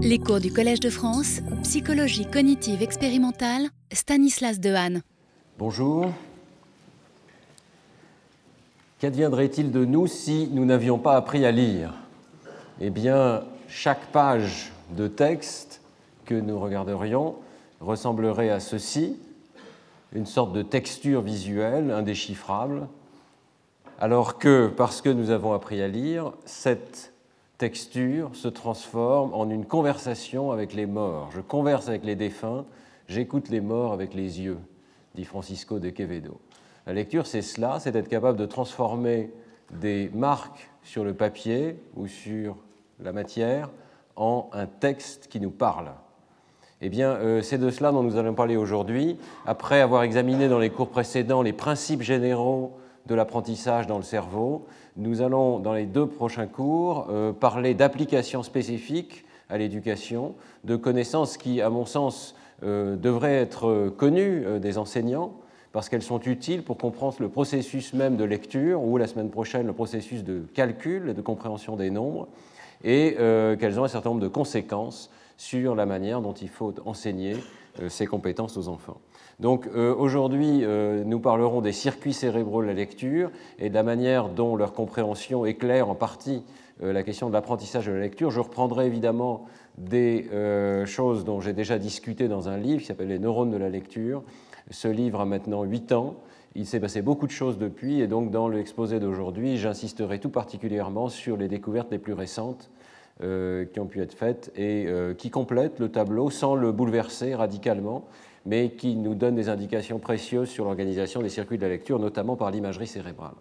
Les cours du Collège de France, psychologie cognitive expérimentale, Stanislas Dehaene. Bonjour. Qu'adviendrait-il de nous si nous n'avions pas appris à lire? Eh bien, chaque page de texte que nous regarderions ressemblerait à ceci, une sorte de texture visuelle indéchiffrable, alors que, parce que nous avons appris à lire, cette texture se transforme en une conversation avec les morts. Je converse avec les défunts, j'écoute les morts avec les yeux, dit Francisco de Quevedo. La lecture, c'est cela, c'est être capable de transformer des marques sur le papier ou sur la matière en un texte qui nous parle. Eh bien, euh, c'est de cela dont nous allons parler aujourd'hui. Après avoir examiné dans les cours précédents les principes généraux de l'apprentissage dans le cerveau, nous allons, dans les deux prochains cours, euh, parler d'applications spécifiques à l'éducation, de connaissances qui, à mon sens, euh, devraient être connues euh, des enseignants, parce qu'elles sont utiles pour comprendre le processus même de lecture, ou la semaine prochaine le processus de calcul et de compréhension des nombres, et qu'elles ont un certain nombre de conséquences sur la manière dont il faut enseigner ces compétences aux enfants. Donc euh, aujourd'hui, euh, nous parlerons des circuits cérébraux de la lecture et de la manière dont leur compréhension éclaire en partie euh, la question de l'apprentissage de la lecture. Je reprendrai évidemment des choses dont j'ai déjà discuté dans un livre qui s'appelle Les neurones de la lecture. Ce livre a maintenant 8 ans. Il s'est passé beaucoup de choses depuis et donc dans l'exposé d'aujourd'hui, j'insisterai tout particulièrement sur les découvertes les plus récentes qui ont pu être faites et qui complètent le tableau sans le bouleverser radicalement mais qui nous donne des indications précieuses sur l'organisation des circuits de la lecture, notamment par l'imagerie cérébrale.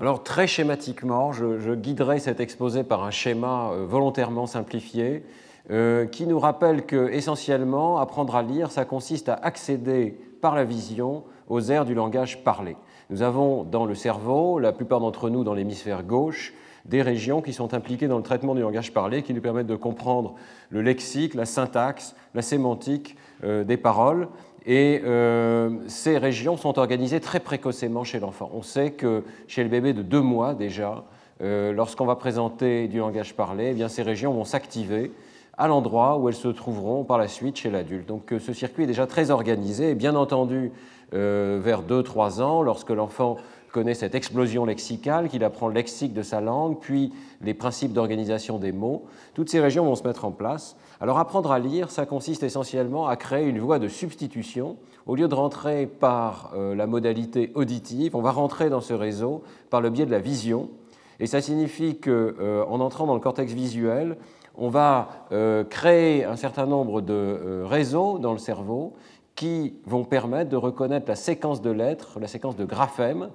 Alors très schématiquement, je, guiderai cet exposé par un schéma euh, volontairement simplifié euh, qui nous rappelle que essentiellement apprendre à lire, ça consiste à accéder par la vision aux aires du langage parlé. Nous avons dans le cerveau, la plupart d'entre nous dans l'hémisphère gauche, des régions qui sont impliquées dans le traitement du langage parlé, qui nous permettent de comprendre le lexique, la syntaxe, la sémantique euh, des paroles. Et euh, ces régions sont organisées très précocement chez l'enfant. On sait que chez le bébé de deux mois déjà, euh, lorsqu'on va présenter du langage parlé, eh bien, ces régions vont s'activer à l'endroit où elles se trouveront par la suite chez l'adulte. Donc ce circuit est déjà très organisé et bien entendu vers 2-3 ans, lorsque l'enfant connaît cette explosion lexicale, qu'il apprend le lexique de sa langue, puis les principes d'organisation des mots. Toutes ces régions vont se mettre en place. Alors apprendre à lire, ça consiste essentiellement à créer une voie de substitution. Au lieu de rentrer par euh, la modalité auditive, on va rentrer dans ce réseau par le biais de la vision. Et ça signifie qu'en euh, entrant dans le cortex visuel, on va euh, créer un certain nombre de réseaux dans le cerveau qui vont permettre de reconnaître la séquence de lettres, la séquence de graphèmes,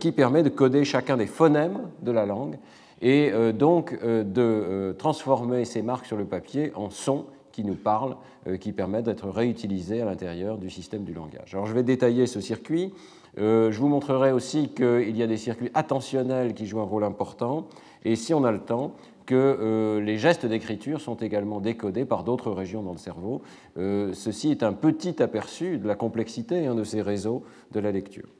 qui permet de coder chacun des phonèmes de la langue et euh, donc euh, de transformer ces marques sur le papier en sons qui nous parlent, qui permettent d'être réutilisés à l'intérieur du système du langage. Alors je vais détailler ce circuit. je vous montrerai aussi qu'il y a des circuits attentionnels qui jouent un rôle important et si on a le temps, que les gestes d'écriture sont également décodés par d'autres régions dans le cerveau. ceci est un petit aperçu de la complexité hein, de ces réseaux de la lecture.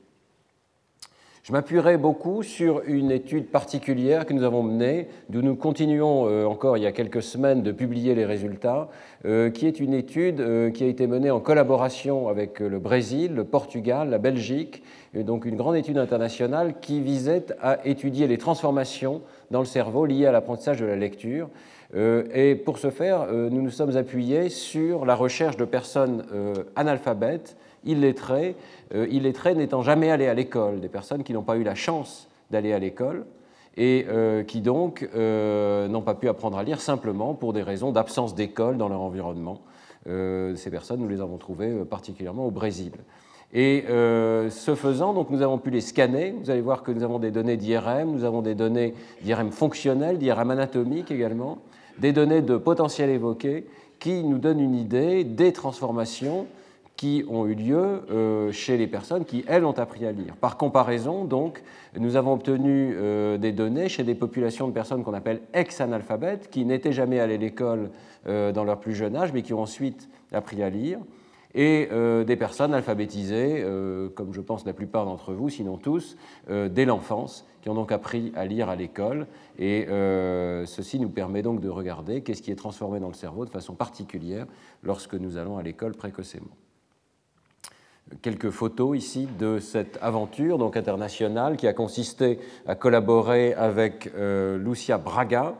Je m'appuierai beaucoup sur une étude particulière que nous avons menée, d'où nous continuons euh, encore il y a quelques semaines de publier les résultats, euh, qui est une étude euh, qui a été menée en collaboration avec le Brésil, le Portugal, la Belgique, et donc une grande étude internationale qui visait à étudier les transformations dans le cerveau liées à l'apprentissage de la lecture. Et pour ce faire, nous nous sommes appuyés sur la recherche de personnes analphabètes illettrés, euh, illettrés n'étant jamais allés à l'école, des personnes qui n'ont pas eu la chance d'aller à l'école et euh, qui donc euh, n'ont pas pu apprendre à lire simplement pour des raisons d'absence d'école dans leur environnement. ces personnes, nous les avons trouvées particulièrement au Brésil. Et ce faisant, donc, nous avons pu les scanner. Vous allez voir que nous avons des données d'IRM, nous avons des données d'IRM fonctionnelles, d'IRM anatomique également, des données de potentiel évoqué qui nous donnent une idée des transformations qui ont eu lieu euh, chez les personnes qui, elles, ont appris à lire. Par comparaison, donc, nous avons obtenu euh, des données chez des populations de personnes qu'on appelle ex-analphabètes, qui n'étaient jamais allées à l'école euh, dans leur plus jeune âge, mais qui ont ensuite appris à lire. et des personnes alphabétisées, comme je pense la plupart d'entre vous, sinon tous, dès l'enfance, qui ont donc appris à lire à l'école. Et ceci nous permet donc de regarder qu'est-ce qui est transformé dans le cerveau de façon particulière lorsque nous allons à l'école précocement. Quelques photos ici de cette aventure donc internationale qui a consisté à collaborer avec Lucia Braga,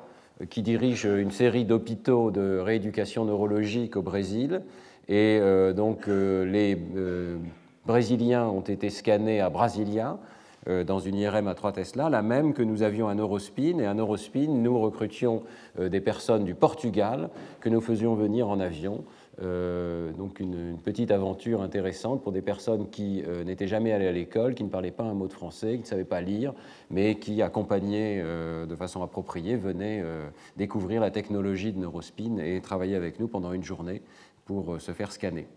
qui dirige une série d'hôpitaux de rééducation neurologique au Brésil, et euh, donc euh, les euh, Brésiliens ont été scannés à Brasilia dans une IRM à 3 Tesla, la même que nous avions à Neurospin. Et à Neurospin, nous recrutions des personnes du Portugal que nous faisions venir en avion. Donc une, petite aventure intéressante pour des personnes qui n'étaient jamais allées à l'école, qui ne parlaient pas un mot de français, qui ne savaient pas lire, mais qui, accompagnés de façon appropriée, venaient découvrir la technologie de Neurospin et travailler avec nous pendant une journée pour euh, se faire scanner.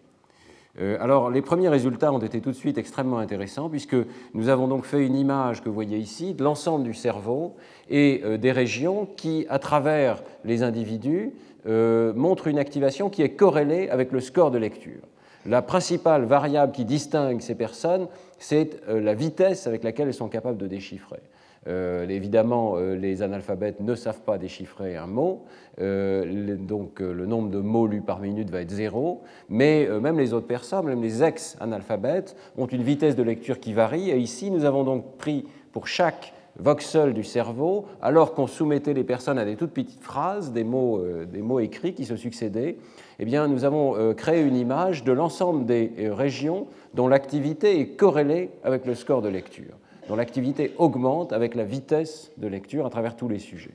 Euh, alors, les premiers résultats ont été tout de suite extrêmement intéressants puisque nous avons donc fait une image que vous voyez ici de l'ensemble du cerveau et euh, des régions qui, à travers les individus, montrent une activation qui est corrélée avec le score de lecture. La principale variable qui distingue ces personnes, c'est la vitesse avec laquelle elles sont capables de déchiffrer. Euh, évidemment, euh, les analphabètes ne savent pas déchiffrer un mot, euh, donc le nombre de mots lus par minute va être zéro, mais même les autres personnes, même les ex-analphabètes, ont une vitesse de lecture qui varie, et ici nous avons donc pris pour chaque voxel du cerveau, alors qu'on soumettait les personnes à des toutes petites phrases, des mots, des mots écrits qui se succédaient, eh bien, nous avons créé une image de l'ensemble des régions dont l'activité est corrélée avec le score de lecture dont l'activité augmente avec la vitesse de lecture à travers tous les sujets.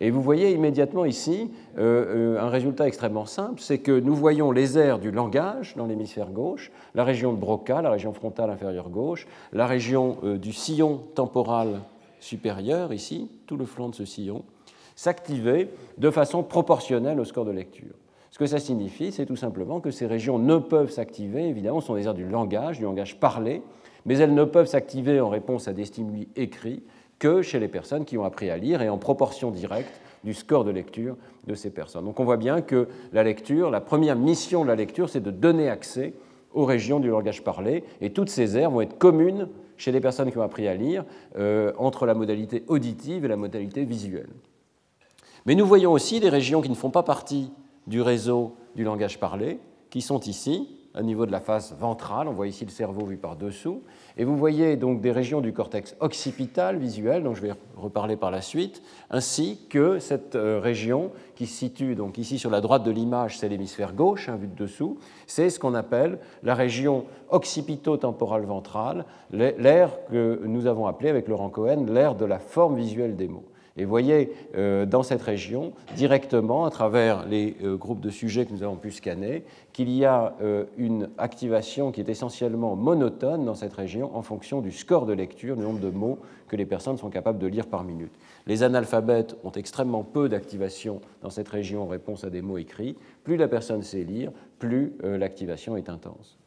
Et vous voyez immédiatement ici euh, euh, un résultat extrêmement simple, c'est que nous voyons les aires du langage dans l'hémisphère gauche, la région de Broca, la région frontale inférieure gauche, la région euh, du sillon temporal supérieur, ici, tout le flanc de ce sillon, s'activer de façon proportionnelle au score de lecture. Ce que ça signifie, c'est tout simplement que ces régions ne peuvent s'activer, évidemment, ce sont des aires du langage, du langage parlé, mais elles ne peuvent s'activer en réponse à des stimuli écrits que chez les personnes qui ont appris à lire et en proportion directe du score de lecture de ces personnes. Donc on voit bien que lecture, la première mission de la lecture, c'est de donner accès aux régions du langage parlé, et toutes ces aires vont être communes chez les personnes qui ont appris à lire euh, entre la modalité auditive et la modalité visuelle. Mais nous voyons aussi des régions qui ne font pas partie du réseau du langage parlé, qui sont ici, au niveau de la face ventrale. On voit ici le cerveau vu par dessous. Et vous voyez donc des régions du cortex occipital visuel, dont je vais reparler par la suite, ainsi que cette euh, région qui se situe ici sur la droite de l'image, c'est l'hémisphère gauche, hein, vu de dessous. C'est ce qu'on appelle la région occipito-temporale ventrale, l'air que nous avons appelé avec Laurent Cohen l'air de la forme visuelle des mots. Et voyez euh, dans cette région, directement, à travers les euh, groupes de sujets que nous avons pu scanner, qu'il y a euh, une activation qui est essentiellement monotone dans cette région en fonction du score de lecture, du nombre de mots que les personnes sont capables de lire par minute. Les analphabètes ont extrêmement peu d'activation dans cette région en réponse à des mots écrits. Plus la personne sait lire, plus l'activation est intense.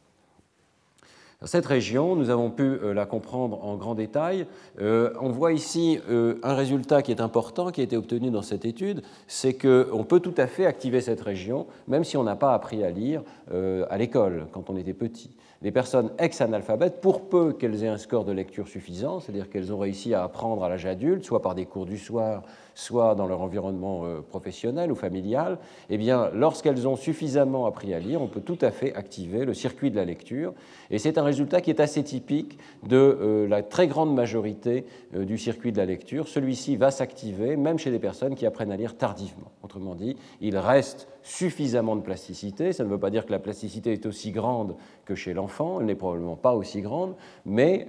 Cette région, nous avons pu euh, la comprendre en grand détail. Euh, on voit ici euh, un résultat qui est important, qui a été obtenu dans cette étude, c'est qu'on peut tout à fait activer cette région, même si on n'a pas appris à lire à l'école quand on était petit. Les personnes ex-analphabètes, pour peu qu'elles aient un score de lecture suffisant, c'est-à-dire qu'elles ont réussi à apprendre à l'âge adulte, soit par des cours du soir, soit dans leur environnement euh, professionnel ou familial, eh bien, lorsqu'elles ont suffisamment appris à lire, on peut tout à fait activer le circuit de la lecture. Et c'est un résultat qui est assez typique de euh, la très grande majorité euh, du circuit de la lecture. Celui-ci va s'activer même chez des personnes qui apprennent à lire tardivement. Autrement dit, il reste suffisamment de plasticité. Ça ne veut pas dire que la plasticité est aussi grande que chez l'enfant, elle n'est probablement pas aussi grande, mais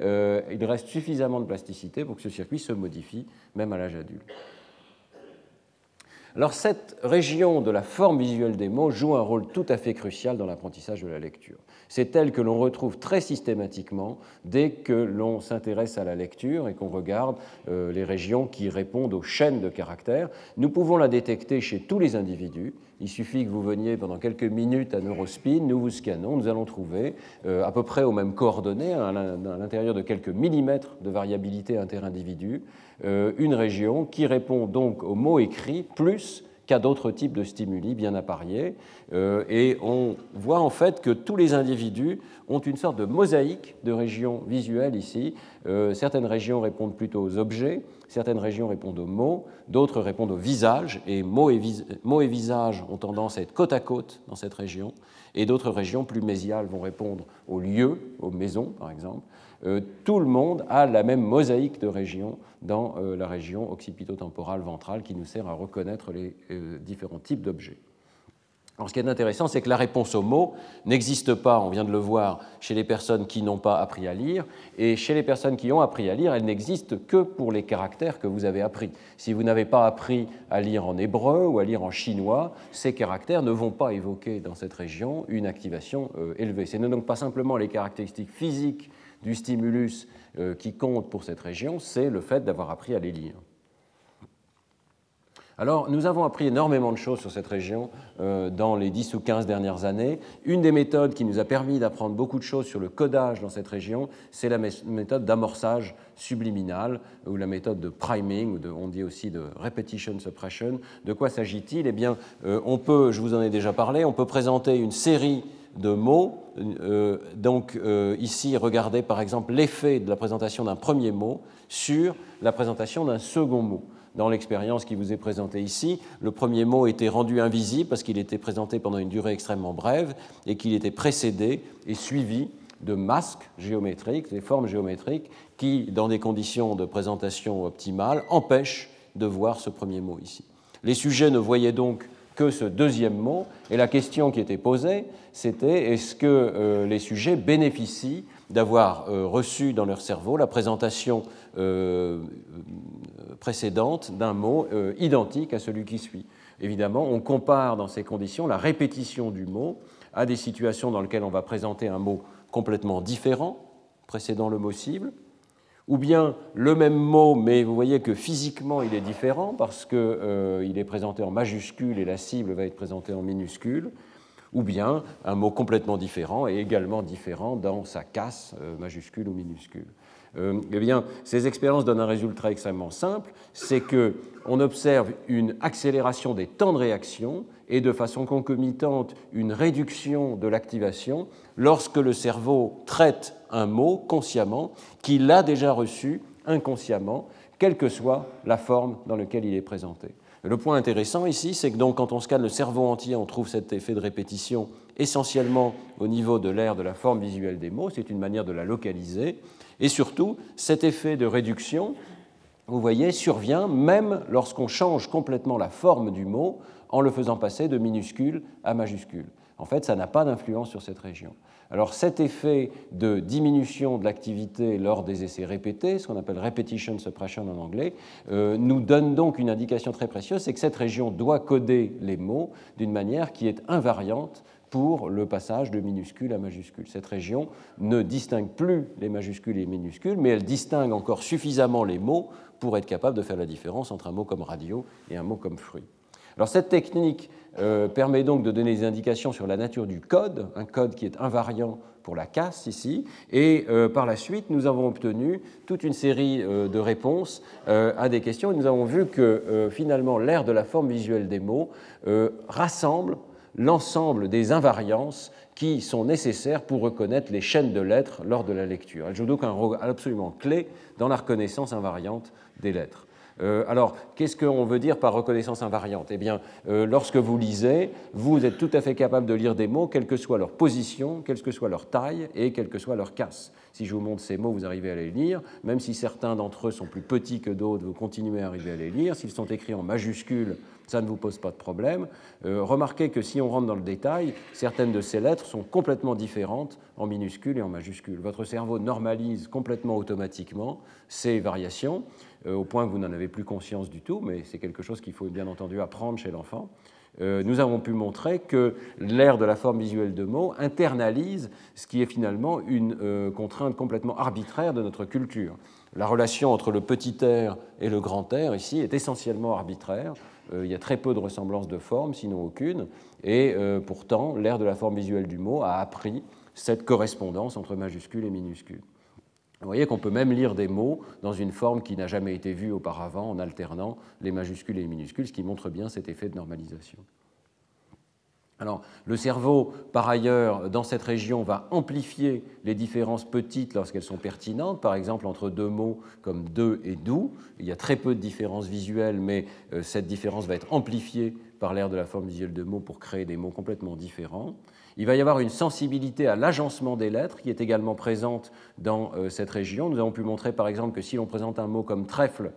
il reste suffisamment de plasticité pour que ce circuit se modifie même à l'âge adulte. Alors cette région de la forme visuelle des mots joue un rôle tout à fait crucial dans l'apprentissage de la lecture. C'est elle que l'on retrouve très systématiquement dès que l'on s'intéresse à la lecture et qu'on regarde euh, les régions qui répondent aux chaînes de caractères. Nous pouvons la détecter chez tous les individus. Il suffit que vous veniez pendant quelques minutes à Neurospin, nous vous scannons, nous allons trouver euh, à peu près aux mêmes coordonnées, à l'intérieur de quelques millimètres de variabilité interindividu, euh, une région qui répond donc aux mots écrits plus qu'à d'autres types de stimuli bien appariés. Euh, et on voit en fait que tous les individus ont une sorte de mosaïque de régions visuelles ici. Euh, certaines régions répondent plutôt aux objets, certaines régions répondent aux mots, d'autres répondent aux visages, et mots et, mots et visages ont tendance à être côte à côte dans cette région, et d'autres régions plus mésiales vont répondre aux lieux, aux maisons par exemple. Euh, tout le monde a la même mosaïque de régions dans euh, la région occipito-temporale ventrale qui nous sert à reconnaître les euh, différents types d'objets. Alors, ce qui est intéressant, c'est que la réponse aux mots n'existe pas, on vient de le voir, chez les personnes qui n'ont pas appris à lire, et chez les personnes qui ont appris à lire, elle n'existe que pour les caractères que vous avez appris. Si vous n'avez pas appris à lire en hébreu ou à lire en chinois, ces caractères ne vont pas évoquer dans cette région une activation élevée. Ce n'est donc pas simplement les caractéristiques physiques du stimulus euh, qui compte pour cette région, c'est le fait d'avoir appris à les lire. Alors, nous avons appris énormément de choses sur cette région euh, dans les 10 ou 15 dernières années. Une des méthodes qui nous a permis d'apprendre beaucoup de choses sur le codage dans cette région, c'est la méthode d'amorçage subliminal, ou la méthode de priming, ou on dit aussi de repetition suppression. De quoi s'agit-il? Eh bien, euh, on peut, je vous en ai déjà parlé, on peut présenter une série de mots. Euh, donc euh, ici, regardez par exemple l'effet de la présentation d'un premier mot sur la présentation d'un second mot. Dans l'expérience qui vous est présentée ici, le premier mot était rendu invisible parce qu'il était présenté pendant une durée extrêmement brève et qu'il était précédé et suivi de masques géométriques, des formes géométriques qui, dans des conditions de présentation optimales, empêchent de voir ce premier mot ici. Les sujets ne voyaient donc que ce deuxième mot. Et la question qui était posée, c'était est-ce que euh, les sujets bénéficient d'avoir euh, reçu dans leur cerveau la présentation euh, précédente d'un mot identique à celui qui suit? Évidemment, on compare dans ces conditions la répétition du mot à des situations dans lesquelles on va présenter un mot complètement différent, précédant le mot cible, ou bien le même mot, mais vous voyez que physiquement il est différent parce qu'il euh, est présenté en majuscule et la cible va être présentée en minuscule, ou bien un mot complètement différent et également différent dans sa casse, euh, majuscule ou minuscule. Euh, eh bien, ces expériences donnent un résultat extrêmement simple, c'est qu'on observe une accélération des temps de réaction et de façon concomitante une réduction de l'activation lorsque le cerveau traite un mot consciemment qu'il a déjà reçu inconsciemment, quelle que soit la forme dans laquelle il est présenté. Le point intéressant ici, c'est que donc quand on scanne le cerveau entier, on trouve cet effet de répétition essentiellement au niveau de l'aire de la forme visuelle des mots, c'est une manière de la localiser, et surtout cet effet de réduction, vous voyez, survient même lorsqu'on change complètement la forme du mot en le faisant passer de minuscule à majuscule. En fait, ça n'a pas d'influence sur cette région. Alors cet effet de diminution de l'activité lors des essais répétés, ce qu'on appelle repetition suppression en anglais, euh, nous donne donc une indication très précieuse, c'est que cette région doit coder les mots d'une manière qui est invariante pour le passage de minuscule à majuscule. Cette région ne distingue plus les majuscules et les minuscules, mais elle distingue encore suffisamment les mots pour être capable de faire la différence entre un mot comme radio et un mot comme fruit. Cette technique euh, permet donc de donner des indications sur la nature du code, un code qui est invariant pour la casse ici, et euh, par la suite nous avons obtenu toute une série euh, de réponses à des questions et nous avons vu que finalement l'aire de la forme visuelle des mots rassemble l'ensemble des invariances qui sont nécessaires pour reconnaître les chaînes de lettres lors de la lecture. Elle joue donc un rôle absolument clé dans la reconnaissance invariante des lettres. Euh, alors, qu'est-ce qu'on veut dire par reconnaissance invariante? Eh bien, euh, lorsque vous lisez, vous êtes tout à fait capable de lire des mots, quelle que soit leur position, quelle que soit leur taille et quelle que soit leur casse. Si je vous montre ces mots, vous arrivez à les lire. Même si certains d'entre eux sont plus petits que d'autres, vous continuez à arriver à les lire. S'ils sont écrits en majuscules, ça ne vous pose pas de problème. Euh, remarquez que si on rentre dans le détail, certaines de ces lettres sont complètement différentes en minuscules et en majuscules. Votre cerveau normalise complètement automatiquement ces variations. Euh, au point que vous n'en avez plus conscience du tout, mais c'est quelque chose qu'il faut bien entendu apprendre chez l'enfant. Euh, nous avons pu montrer que l'ère de la forme visuelle de mots internalise ce qui est finalement une euh, contrainte complètement arbitraire de notre culture. La relation entre le petit R et le grand R ici est essentiellement arbitraire. il y a très peu de ressemblances de forme, sinon aucune, et pourtant l'ère de la forme visuelle du mot a appris cette correspondance entre majuscules et minuscules. Vous voyez qu'on peut même lire des mots dans une forme qui n'a jamais été vue auparavant en alternant les majuscules et les minuscules, ce qui montre bien cet effet de normalisation. Alors, le cerveau, par ailleurs, dans cette région, va amplifier les différences petites lorsqu'elles sont pertinentes, par exemple entre deux mots comme deux et doux. Il y a très peu de différences visuelles, mais euh, cette différence va être amplifiée par l'air de la forme visuelle de mots pour créer des mots complètement différents. Il va y avoir une sensibilité à l'agencement des lettres qui est également présente dans euh, cette région. Nous avons pu montrer par exemple que si l'on présente un mot comme trèfle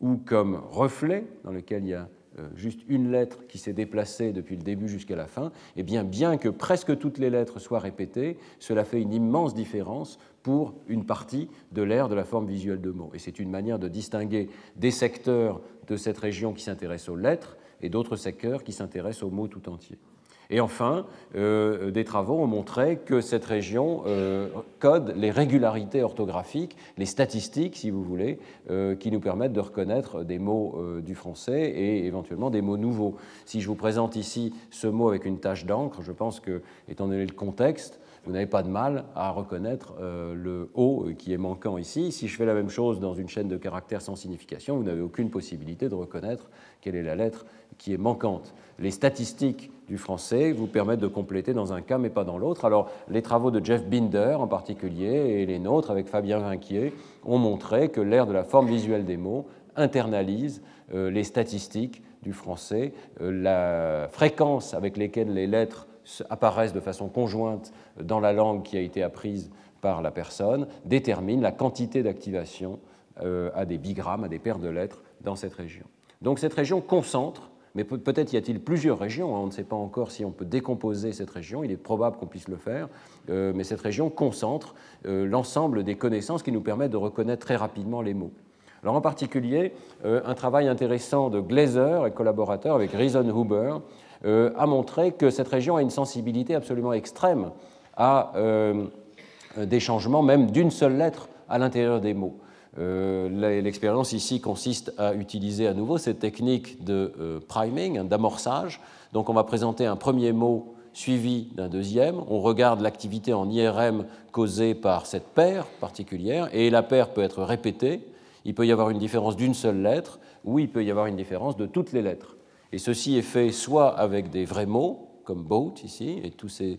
ou comme reflet, dans lequel il y a euh, juste une lettre qui s'est déplacée depuis le début jusqu'à la fin, eh bien, bien que presque toutes les lettres soient répétées, cela fait une immense différence pour une partie de l'air de la forme visuelle de mots. Et c'est une manière de distinguer des secteurs de cette région qui s'intéressent aux lettres et d'autres secteurs qui s'intéressent aux mots tout entiers. Et enfin, euh, des travaux ont montré que cette région euh, code les régularités orthographiques, les statistiques, si vous voulez, euh, qui nous permettent de reconnaître des mots du français et éventuellement des mots nouveaux. Si je vous présente ici ce mot avec une tache d'encre, je pense que, étant donné le contexte, vous n'avez pas de mal à reconnaître le O qui est manquant ici. Si je fais la même chose dans une chaîne de caractères sans signification, vous n'avez aucune possibilité de reconnaître quelle est la lettre qui est manquante. Les statistiques du français vous permettent de compléter dans un cas mais pas dans l'autre. Alors les travaux de Jeff Binder en particulier et les nôtres avec Fabien Vinquier ont montré que l'ère de la forme visuelle des mots internalise euh, les statistiques du français, euh, la fréquence avec laquelle les lettres apparaissent de façon conjointe dans la langue qui a été apprise par la personne détermine la quantité d'activation euh, à des bigrammes, à des paires de lettres dans cette région. Donc cette région concentre mais peut-être y a-t-il plusieurs régions, hein. on ne sait pas encore si on peut décomposer cette région, il est probable qu'on puisse le faire, euh, mais cette région concentre euh, l'ensemble des connaissances qui nous permettent de reconnaître très rapidement les mots. Alors en particulier, euh, un travail intéressant de Glazer et collaborateurs avec Reason Huber a montré que cette région a une sensibilité absolument extrême à des changements même d'une seule lettre à l'intérieur des mots. Euh, l'expérience ici consiste à utiliser à nouveau cette technique de euh, priming, hein, d'amorçage. Donc on va présenter un premier mot suivi d'un deuxième. On regarde l'activité en IRM causée par cette paire particulière, et la paire peut être répétée. Il peut y avoir une différence d'une seule lettre, ou il peut y avoir une différence de toutes les lettres. Et ceci est fait soit avec des vrais mots, comme boat ici, et tous ces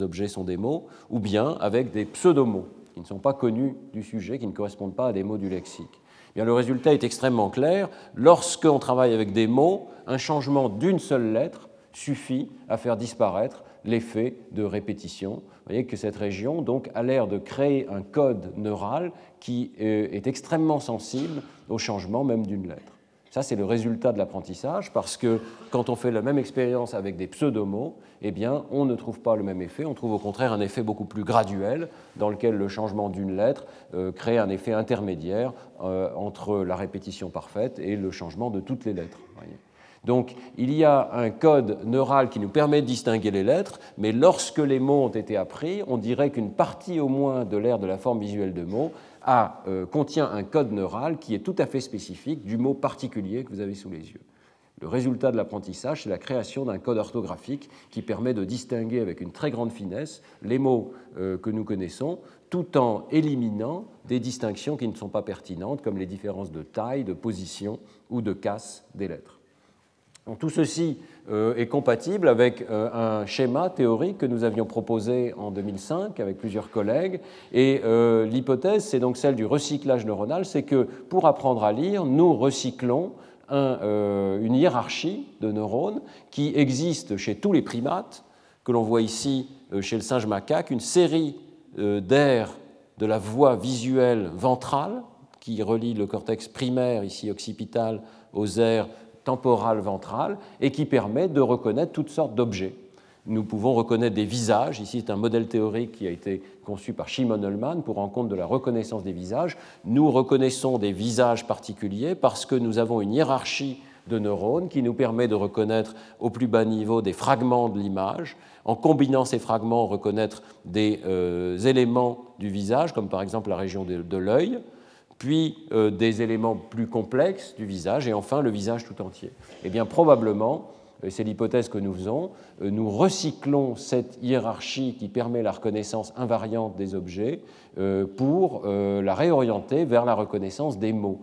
objets sont des mots, ou bien avec des pseudomots qui ne sont pas connus du sujet, qui ne correspondent pas à des mots du lexique. Eh bien, le résultat est extrêmement clair. Lorsqu'on travaille avec des mots, un changement d'une seule lettre suffit à faire disparaître l'effet de répétition. Vous voyez que cette région donc, a l'air de créer un code neural qui euh, est extrêmement sensible au changement même d'une lettre. Ça, c'est le résultat de l'apprentissage, parce que quand on fait la même expérience avec des pseudomots, eh bien, on ne trouve pas le même effet, on trouve au contraire un effet beaucoup plus graduel, dans lequel le changement d'une lettre euh, crée un effet intermédiaire euh, entre la répétition parfaite et le changement de toutes les lettres. Donc il y a un code neural qui nous permet de distinguer les lettres, mais lorsque les mots ont été appris, on dirait qu'une partie au moins de l'aire de la forme visuelle de mots euh, contient un code neural qui est tout à fait spécifique du mot particulier que vous avez sous les yeux. Le résultat de l'apprentissage, c'est la création d'un code orthographique qui permet de distinguer avec une très grande finesse les mots euh, que nous connaissons, tout en éliminant des distinctions qui ne sont pas pertinentes, comme les différences de taille, de position ou de casse des lettres tout ceci euh, est compatible avec euh, un schéma théorique que nous avions proposé en 2005 avec plusieurs collègues. Et l'hypothèse, c'est donc celle du recyclage neuronal, c'est que pour apprendre à lire, nous recyclons une hiérarchie de neurones qui existe chez tous les primates, que l'on voit ici chez le singe macaque, une série d'aires de la voie visuelle ventrale qui relie le cortex primaire, ici occipital, aux aires temporale ventrale et qui permet de reconnaître toutes sortes d'objets. Nous pouvons reconnaître des visages. Ici, c'est un modèle théorique qui a été conçu par Shimon Ullman pour rendre compte de la reconnaissance des visages. Nous reconnaissons des visages particuliers parce que nous avons une hiérarchie de neurones qui nous permet de reconnaître au plus bas niveau des fragments de l'image. En combinant ces fragments, reconnaître des euh, éléments du visage, comme par exemple la région de l'œil puis euh, des éléments plus complexes du visage, et enfin le visage tout entier. Eh bien, probablement, c'est l'hypothèse que nous faisons, nous recyclons cette hiérarchie qui permet la reconnaissance invariante des objets pour la réorienter vers la reconnaissance des mots.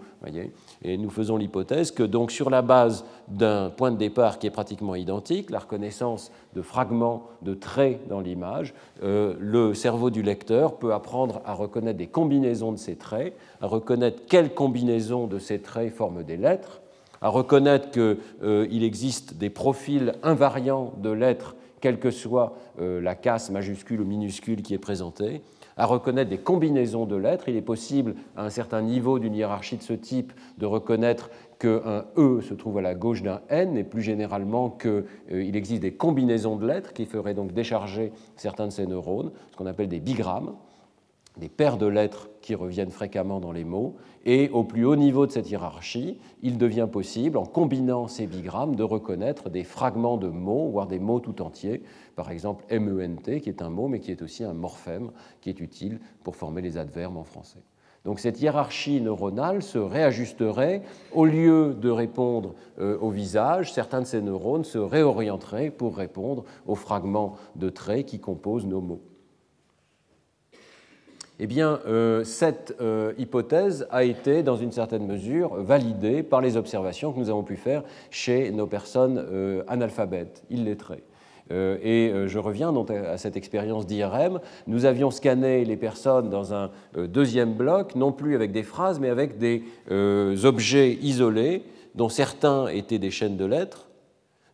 Et nous faisons l'hypothèse que donc sur la base d'un point de départ qui est pratiquement identique, la reconnaissance de fragments de traits dans l'image, le cerveau du lecteur peut apprendre à reconnaître des combinaisons de ces traits, à reconnaître quelles combinaisons de ces traits forment des lettres, à reconnaître qu'il euh, existe des profils invariants de lettres, quelle que soit euh, la casse majuscule ou minuscule qui est présentée, à reconnaître des combinaisons de lettres. Il est possible, à un certain niveau d'une hiérarchie de ce type, de reconnaître qu'un E se trouve à la gauche d'un N, et plus généralement qu'il euh, existe des combinaisons de lettres qui feraient donc décharger certains de ces neurones, ce qu'on appelle des bigrammes des paires de lettres qui reviennent fréquemment dans les mots, et au plus haut niveau de cette hiérarchie, il devient possible, en combinant ces bigrammes, de reconnaître des fragments de mots, voire des mots tout entiers, par exemple MENT, qui est un mot, mais qui est aussi un morphème, qui est utile pour former les adverbes en français. Donc cette hiérarchie neuronale se réajusterait, au lieu de répondre euh, au visage, certains de ces neurones se réorienteraient pour répondre aux fragments de traits qui composent nos mots. Eh bien, euh, cette euh, hypothèse a été, dans une certaine mesure, validée par les observations que nous avons pu faire chez nos personnes euh, analphabètes, illettrées. et je reviens donc à cette expérience d'IRM. Nous avions scanné les personnes dans un deuxième bloc, non plus avec des phrases, mais avec des objets isolés, dont certains étaient des chaînes de lettres,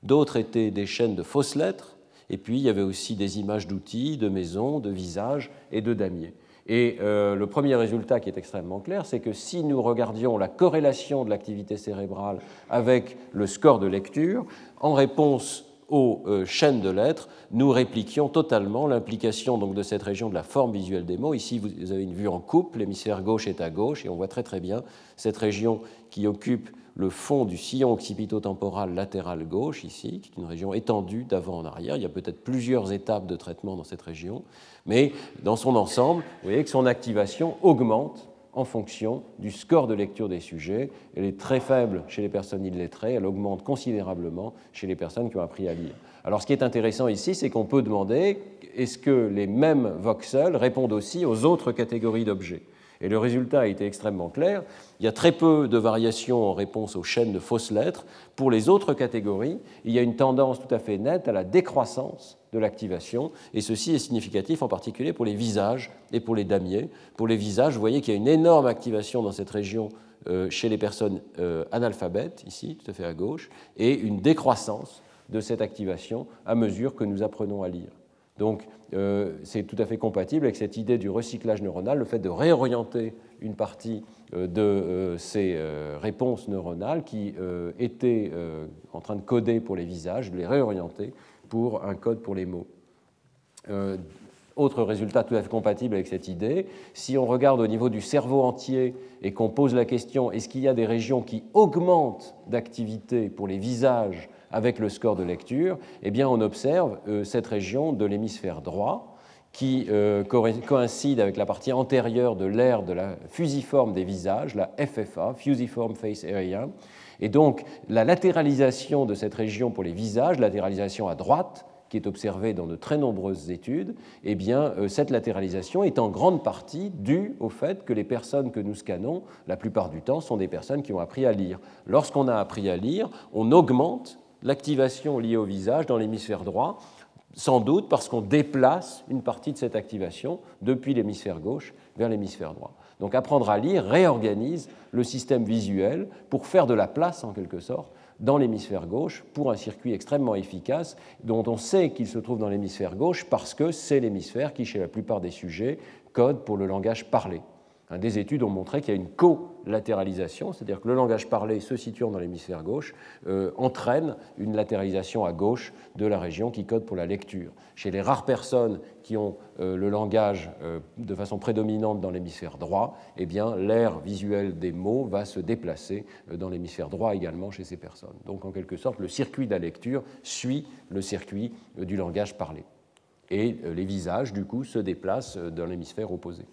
d'autres étaient des chaînes de fausses lettres, et puis il y avait aussi des images d'outils, de maisons, de visages et de damiers. Et euh, le premier résultat qui est extrêmement clair, c'est que si nous regardions la corrélation de l'activité cérébrale avec le score de lecture, en réponse aux euh, chaînes de lettres, nous répliquions totalement l'implication de cette région de la forme visuelle des mots. Ici, vous avez une vue en coupe, l'hémisphère gauche est à gauche, et on voit très très bien cette région qui occupe le fond du sillon occipito-temporal latéral gauche, ici, qui est une région étendue d'avant en arrière. Il y a peut-être plusieurs étapes de traitement dans cette région, mais dans son ensemble, vous voyez que son activation augmente en fonction du score de lecture des sujets. Elle est très faible chez les personnes illettrées, elle augmente considérablement chez les personnes qui ont appris à lire. Alors ce qui est intéressant ici, c'est qu'on peut demander est-ce que les mêmes voxels répondent aussi aux autres catégories d'objets? Et le résultat a été extrêmement clair. Il y a très peu de variations en réponse aux chaînes de fausses lettres. Pour les autres catégories, il y a une tendance tout à fait nette à la décroissance de l'activation, et ceci est significatif en particulier pour les visages et pour les damiers. Pour les visages, vous voyez qu'il y a une énorme activation dans cette région euh, chez les personnes euh, analphabètes, ici, tout à fait à gauche, et une décroissance de cette activation à mesure que nous apprenons à lire. Donc euh, c'est tout à fait compatible avec cette idée du recyclage neuronal, le fait de réorienter une partie euh, de euh, ces réponses neuronales qui étaient en train de coder pour les visages, de les réorienter pour un code pour les mots. Autre résultat tout à fait compatible avec cette idée, si on regarde au niveau du cerveau entier et qu'on pose la question est-ce qu'il y a des régions qui augmentent d'activité pour les visages avec le score de lecture, eh bien on observe euh, cette région de l'hémisphère droit qui euh, coïncide avec la partie antérieure de l'aire de la fusiforme des visages, la FFA, Fusiform Face Area. Et donc la latéralisation de cette région pour les visages, latéralisation à droite, qui est observée dans de très nombreuses études, eh bien, euh, cette latéralisation est en grande partie due au fait que les personnes que nous scannons, la plupart du temps, sont des personnes qui ont appris à lire. Lorsqu'on a appris à lire, on augmente l'activation liée au visage dans l'hémisphère droit, sans doute parce qu'on déplace une partie de cette activation depuis l'hémisphère gauche vers l'hémisphère droit. Donc apprendre à lire réorganise le système visuel pour faire de la place, en quelque sorte, dans l'hémisphère gauche pour un circuit extrêmement efficace dont on sait qu'il se trouve dans l'hémisphère gauche parce que c'est l'hémisphère qui, chez la plupart des sujets, code pour le langage parlé. Des études ont montré qu'il y a une colatéralisation, c'est-à-dire que le langage parlé se situant dans l'hémisphère gauche euh, entraîne une latéralisation à gauche de la région qui code pour la lecture. Chez les rares personnes qui ont euh, le langage euh, de façon prédominante dans l'hémisphère droit, eh bien l'aire visuelle des mots va se déplacer dans l'hémisphère droit également chez ces personnes. Donc en quelque sorte, le circuit de la lecture suit le circuit du langage parlé. Et les visages, du coup, se déplacent dans l'hémisphère opposé.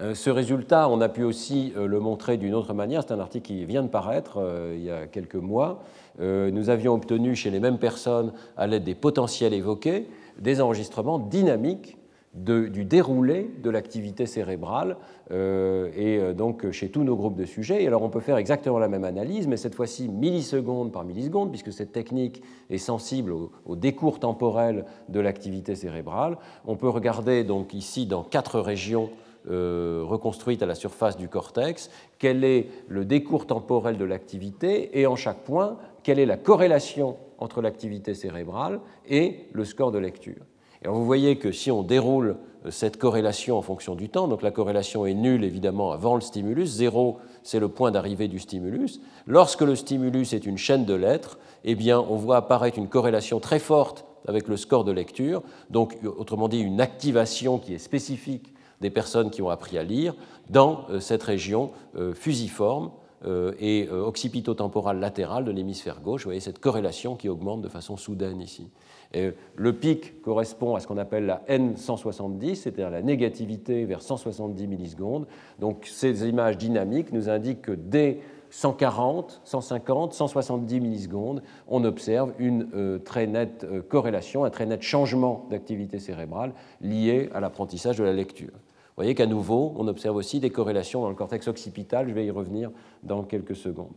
Euh, ce résultat, on a pu aussi euh, le montrer d'une autre manière. C'est un article qui vient de paraître euh, il y a quelques mois. Nous avions obtenu chez les mêmes personnes, à l'aide des potentiels évoqués, des enregistrements dynamiques du déroulé de l'activité cérébrale et donc chez tous nos groupes de sujets. Et alors on peut faire exactement la même analyse, mais cette fois-ci milliseconde par milliseconde, puisque cette technique est sensible au, au décours temporel de l'activité cérébrale. On peut regarder donc ici dans quatre régions euh, reconstruite à la surface du cortex, quel est le décours temporel de l'activité et en chaque point, quelle est la corrélation entre l'activité cérébrale et le score de lecture. Et vous voyez que si on déroule euh, cette corrélation en fonction du temps, donc la corrélation est nulle évidemment avant le stimulus, zéro c'est le point d'arrivée du stimulus. Lorsque le stimulus est une chaîne de lettres, eh bien on voit apparaître une corrélation très forte avec le score de lecture, donc autrement dit une activation qui est spécifique des personnes qui ont appris à lire dans euh, cette région euh, fusiforme euh, et occipitotemporale latérale de l'hémisphère gauche. Vous voyez cette corrélation qui augmente de façon soudaine ici. le pic correspond à ce qu'on appelle la N170, c'est-à-dire la négativité vers 170 millisecondes. Donc ces images dynamiques nous indiquent que dès 140, 150, 170 millisecondes, on observe une très nette corrélation, un très net changement d'activité cérébrale lié à l'apprentissage de la lecture. Vous voyez qu'à nouveau, on observe aussi des corrélations dans le cortex occipital, je vais y revenir dans quelques secondes.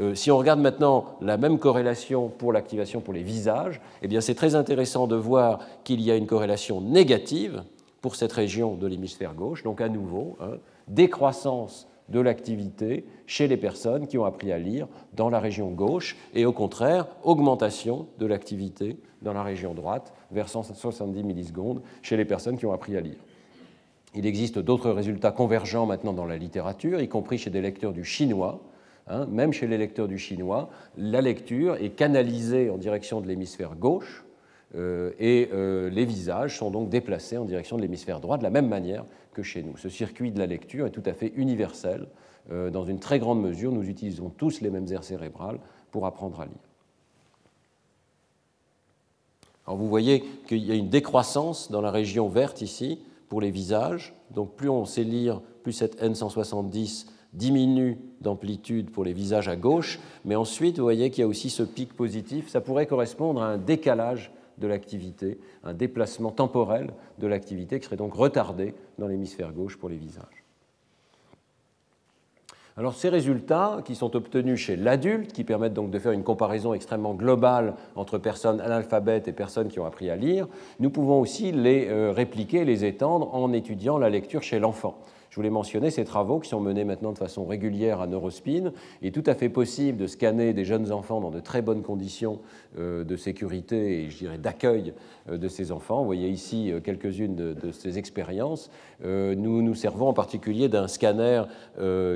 Euh, si on regarde maintenant la même corrélation pour l'activation pour les visages, eh c'est très intéressant de voir qu'il y a une corrélation négative pour cette région de l'hémisphère gauche, donc à nouveau, hein, décroissance de l'activité chez les personnes qui ont appris à lire dans la région gauche et au contraire, augmentation de l'activité dans la région droite vers 170 millisecondes chez les personnes qui ont appris à lire. Il existe d'autres résultats convergents maintenant dans la littérature, y compris chez des lecteurs du chinois. Hein. même chez les lecteurs du chinois, la lecture est canalisée en direction de l'hémisphère gauche euh, et euh, les visages sont donc déplacés en direction de l'hémisphère droit de la même manière que chez nous. Ce circuit de la lecture est tout à fait universel. Euh, dans une très grande mesure, nous utilisons tous les mêmes aires cérébrales pour apprendre à lire. Vous voyez qu'il y a une décroissance dans la région verte ici, pour les visages. Donc plus on sait lire, plus cette N170 diminue d'amplitude pour les visages à gauche. Mais ensuite, vous voyez qu'il y a aussi ce pic positif. Ça pourrait correspondre à un décalage de l'activité, un déplacement temporel de l'activité qui serait donc retardé dans l'hémisphère gauche pour les visages. Alors ces résultats qui sont obtenus chez l'adulte, qui permettent donc de faire une comparaison extrêmement globale entre personnes analphabètes et personnes qui ont appris à lire, nous pouvons aussi les euh, répliquer, les étendre en étudiant la lecture chez l'enfant. Voulais mentionner ces travaux qui sont menés maintenant de façon régulière à Neurospin. Il est tout à fait possible de scanner des jeunes enfants dans de très bonnes conditions euh, de sécurité et je dirais d'accueil euh, de ces enfants. Vous voyez ici euh, quelques-unes de, ces expériences. Nous nous servons en particulier d'un scanner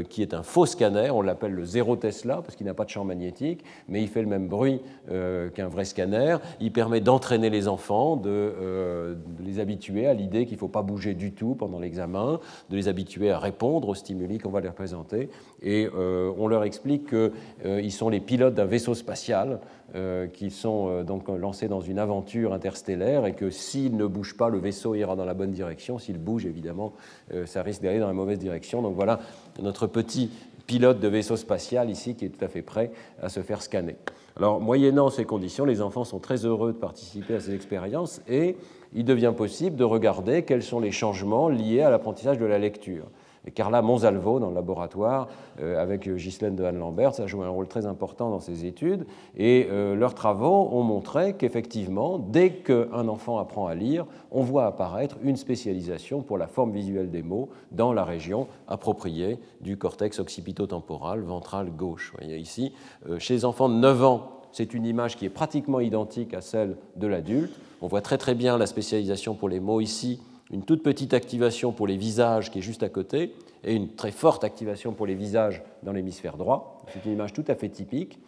qui est un faux scanner, on l'appelle le zéro Tesla parce qu'il n'a pas de champ magnétique, mais il fait le même bruit qu'un vrai scanner. Il permet d'entraîner les enfants, de, de les habituer à l'idée qu'il ne faut pas bouger du tout pendant l'examen, de les habituer à répondre aux stimuli qu'on va leur présenter. Et euh, on leur explique qu'ils euh, sont les pilotes d'un vaisseau spatial euh, qui sont donc lancés dans une aventure interstellaire et que s'ils ne bougent pas, le vaisseau ira dans la bonne direction. S'il bouge, évidemment, ça risque d'aller dans la mauvaise direction. Donc voilà notre petit pilote de vaisseau spatial ici qui est tout à fait prêt à se faire scanner. Alors, moyennant ces conditions, les enfants sont très heureux de participer à ces expériences et il devient possible de regarder quels sont les changements liés à l'apprentissage de la lecture. Carla Monsalvo, dans le laboratoire, euh, avec Ghislaine de Anne-Lambert, ça joue un rôle très important dans ces études. Et euh, leurs travaux ont montré qu'effectivement, dès qu'un enfant apprend à lire, on voit apparaître une spécialisation pour la forme visuelle des mots dans la région appropriée du cortex occipitotemporal ventral gauche. Vous voyez ici, euh, chez les enfants de 9 ans, c'est une image qui est pratiquement identique à celle de l'adulte. On voit très très bien la spécialisation pour les mots ici, une toute petite activation pour les visages qui est juste à côté, et une très forte activation pour les visages dans l'hémisphère droit. C'est une image tout à fait typique.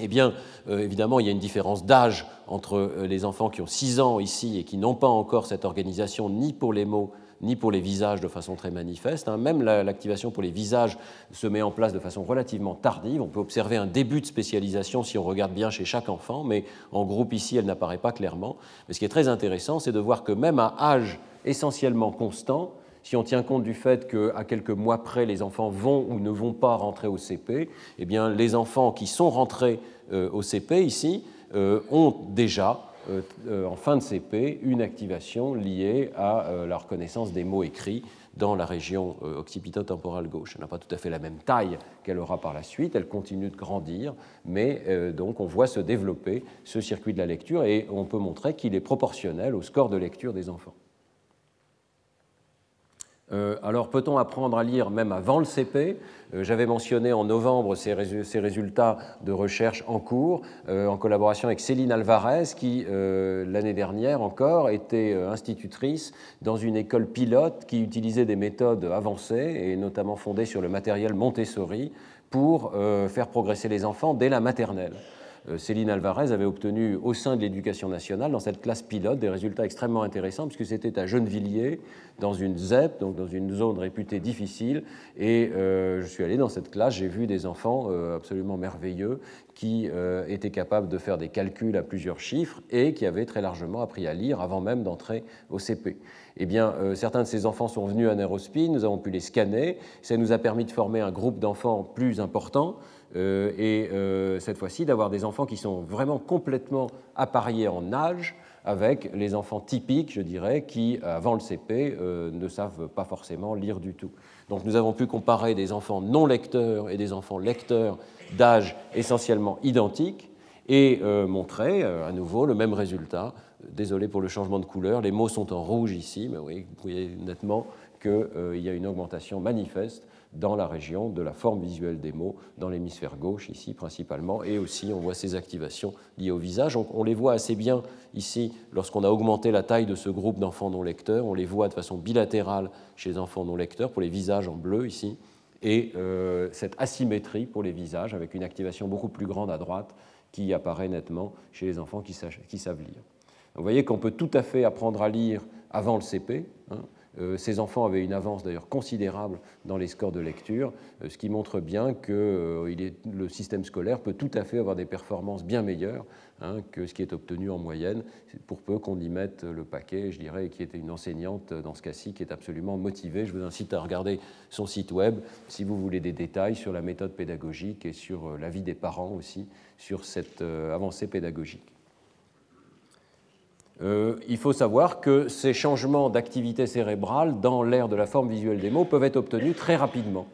Eh bien, euh, évidemment, il y a une différence d'âge entre euh, les enfants qui ont 6 ans ici et qui n'ont pas encore cette organisation ni pour les mots ni pour les visages de façon très manifeste. Hein. Même l'activation pour les visages se met en place de façon relativement tardive. On peut observer un début de spécialisation si on regarde bien chez chaque enfant, mais en groupe ici, elle n'apparaît pas clairement. Mais ce qui est très intéressant, c'est de voir que même à âge essentiellement constant, si on tient compte du fait qu'à quelques mois près, les enfants vont ou ne vont pas rentrer au CP, eh bien, les enfants qui sont rentrés au CP ici ont déjà en fin de CP une activation liée à la reconnaissance des mots écrits dans la région euh, occipito-temporale gauche. Elle n'a pas tout à fait la même taille qu'elle aura par la suite, elle continue de grandir, mais euh, donc on voit se développer ce circuit de la lecture et on peut montrer qu'il est proportionnel au score de lecture des enfants. Euh, alors peut-on apprendre à lire même avant le CP euh, J'avais mentionné en novembre ces, résultats de recherche en cours euh, en collaboration avec Céline Alvarez qui l'année dernière encore était institutrice dans une école pilote qui utilisait des méthodes avancées et notamment fondées sur le matériel Montessori pour faire progresser les enfants dès la maternelle. Euh, Céline Alvarez avait obtenu au sein de l'éducation nationale, dans cette classe pilote, des résultats extrêmement intéressants, puisque c'était à Gennevilliers, dans une ZEP, donc dans une zone réputée difficile. Et euh, je suis allé dans cette classe, j'ai vu des enfants euh, absolument merveilleux qui étaient capables de faire des calculs à plusieurs chiffres et qui avaient très largement appris à lire avant même d'entrer au CP. Eh bien, certains de ces enfants sont venus à Nerospin, nous avons pu les scanner, ça nous a permis de former un groupe d'enfants plus important. Euh, et euh, cette fois-ci d'avoir des enfants qui sont vraiment complètement appariés en âge avec les enfants typiques, je dirais, qui, avant le CP, euh, ne savent pas forcément lire du tout. Donc nous avons pu comparer des enfants non lecteurs et des enfants lecteurs d'âge essentiellement identiques et montrer à nouveau le même résultat. Désolé pour le changement de couleur, les mots sont en rouge ici, mais oui, vous voyez nettement qu'il y a une augmentation manifeste dans la région de la forme visuelle des mots, dans l'hémisphère gauche ici principalement, et aussi on voit ces activations liées au visage. On, les voit assez bien ici lorsqu'on a augmenté la taille de ce groupe d'enfants non lecteurs, on les voit de façon bilatérale chez les enfants non lecteurs, pour les visages en bleu ici, et euh, cette asymétrie pour les visages avec une activation beaucoup plus grande à droite qui apparaît nettement chez les enfants qui, savent lire. Vous voyez qu'on peut tout à fait apprendre à lire avant le CP. Hein, ces enfants avaient une avance d'ailleurs considérable dans les scores de lecture, euh, ce qui montre bien que euh, le système scolaire peut tout à fait avoir des performances bien meilleures hein, que ce qui est obtenu en moyenne, pour peu qu'on y mette le paquet, je dirais, qui était une enseignante dans ce cas-ci qui est absolument motivée. Je vous incite à regarder son site web si vous voulez des détails sur la méthode pédagogique et sur l'avis des parents aussi sur cette avancée pédagogique. Euh, il faut savoir que ces changements d'activité cérébrale dans l'ère de la forme visuelle des mots peuvent être obtenus très rapidement.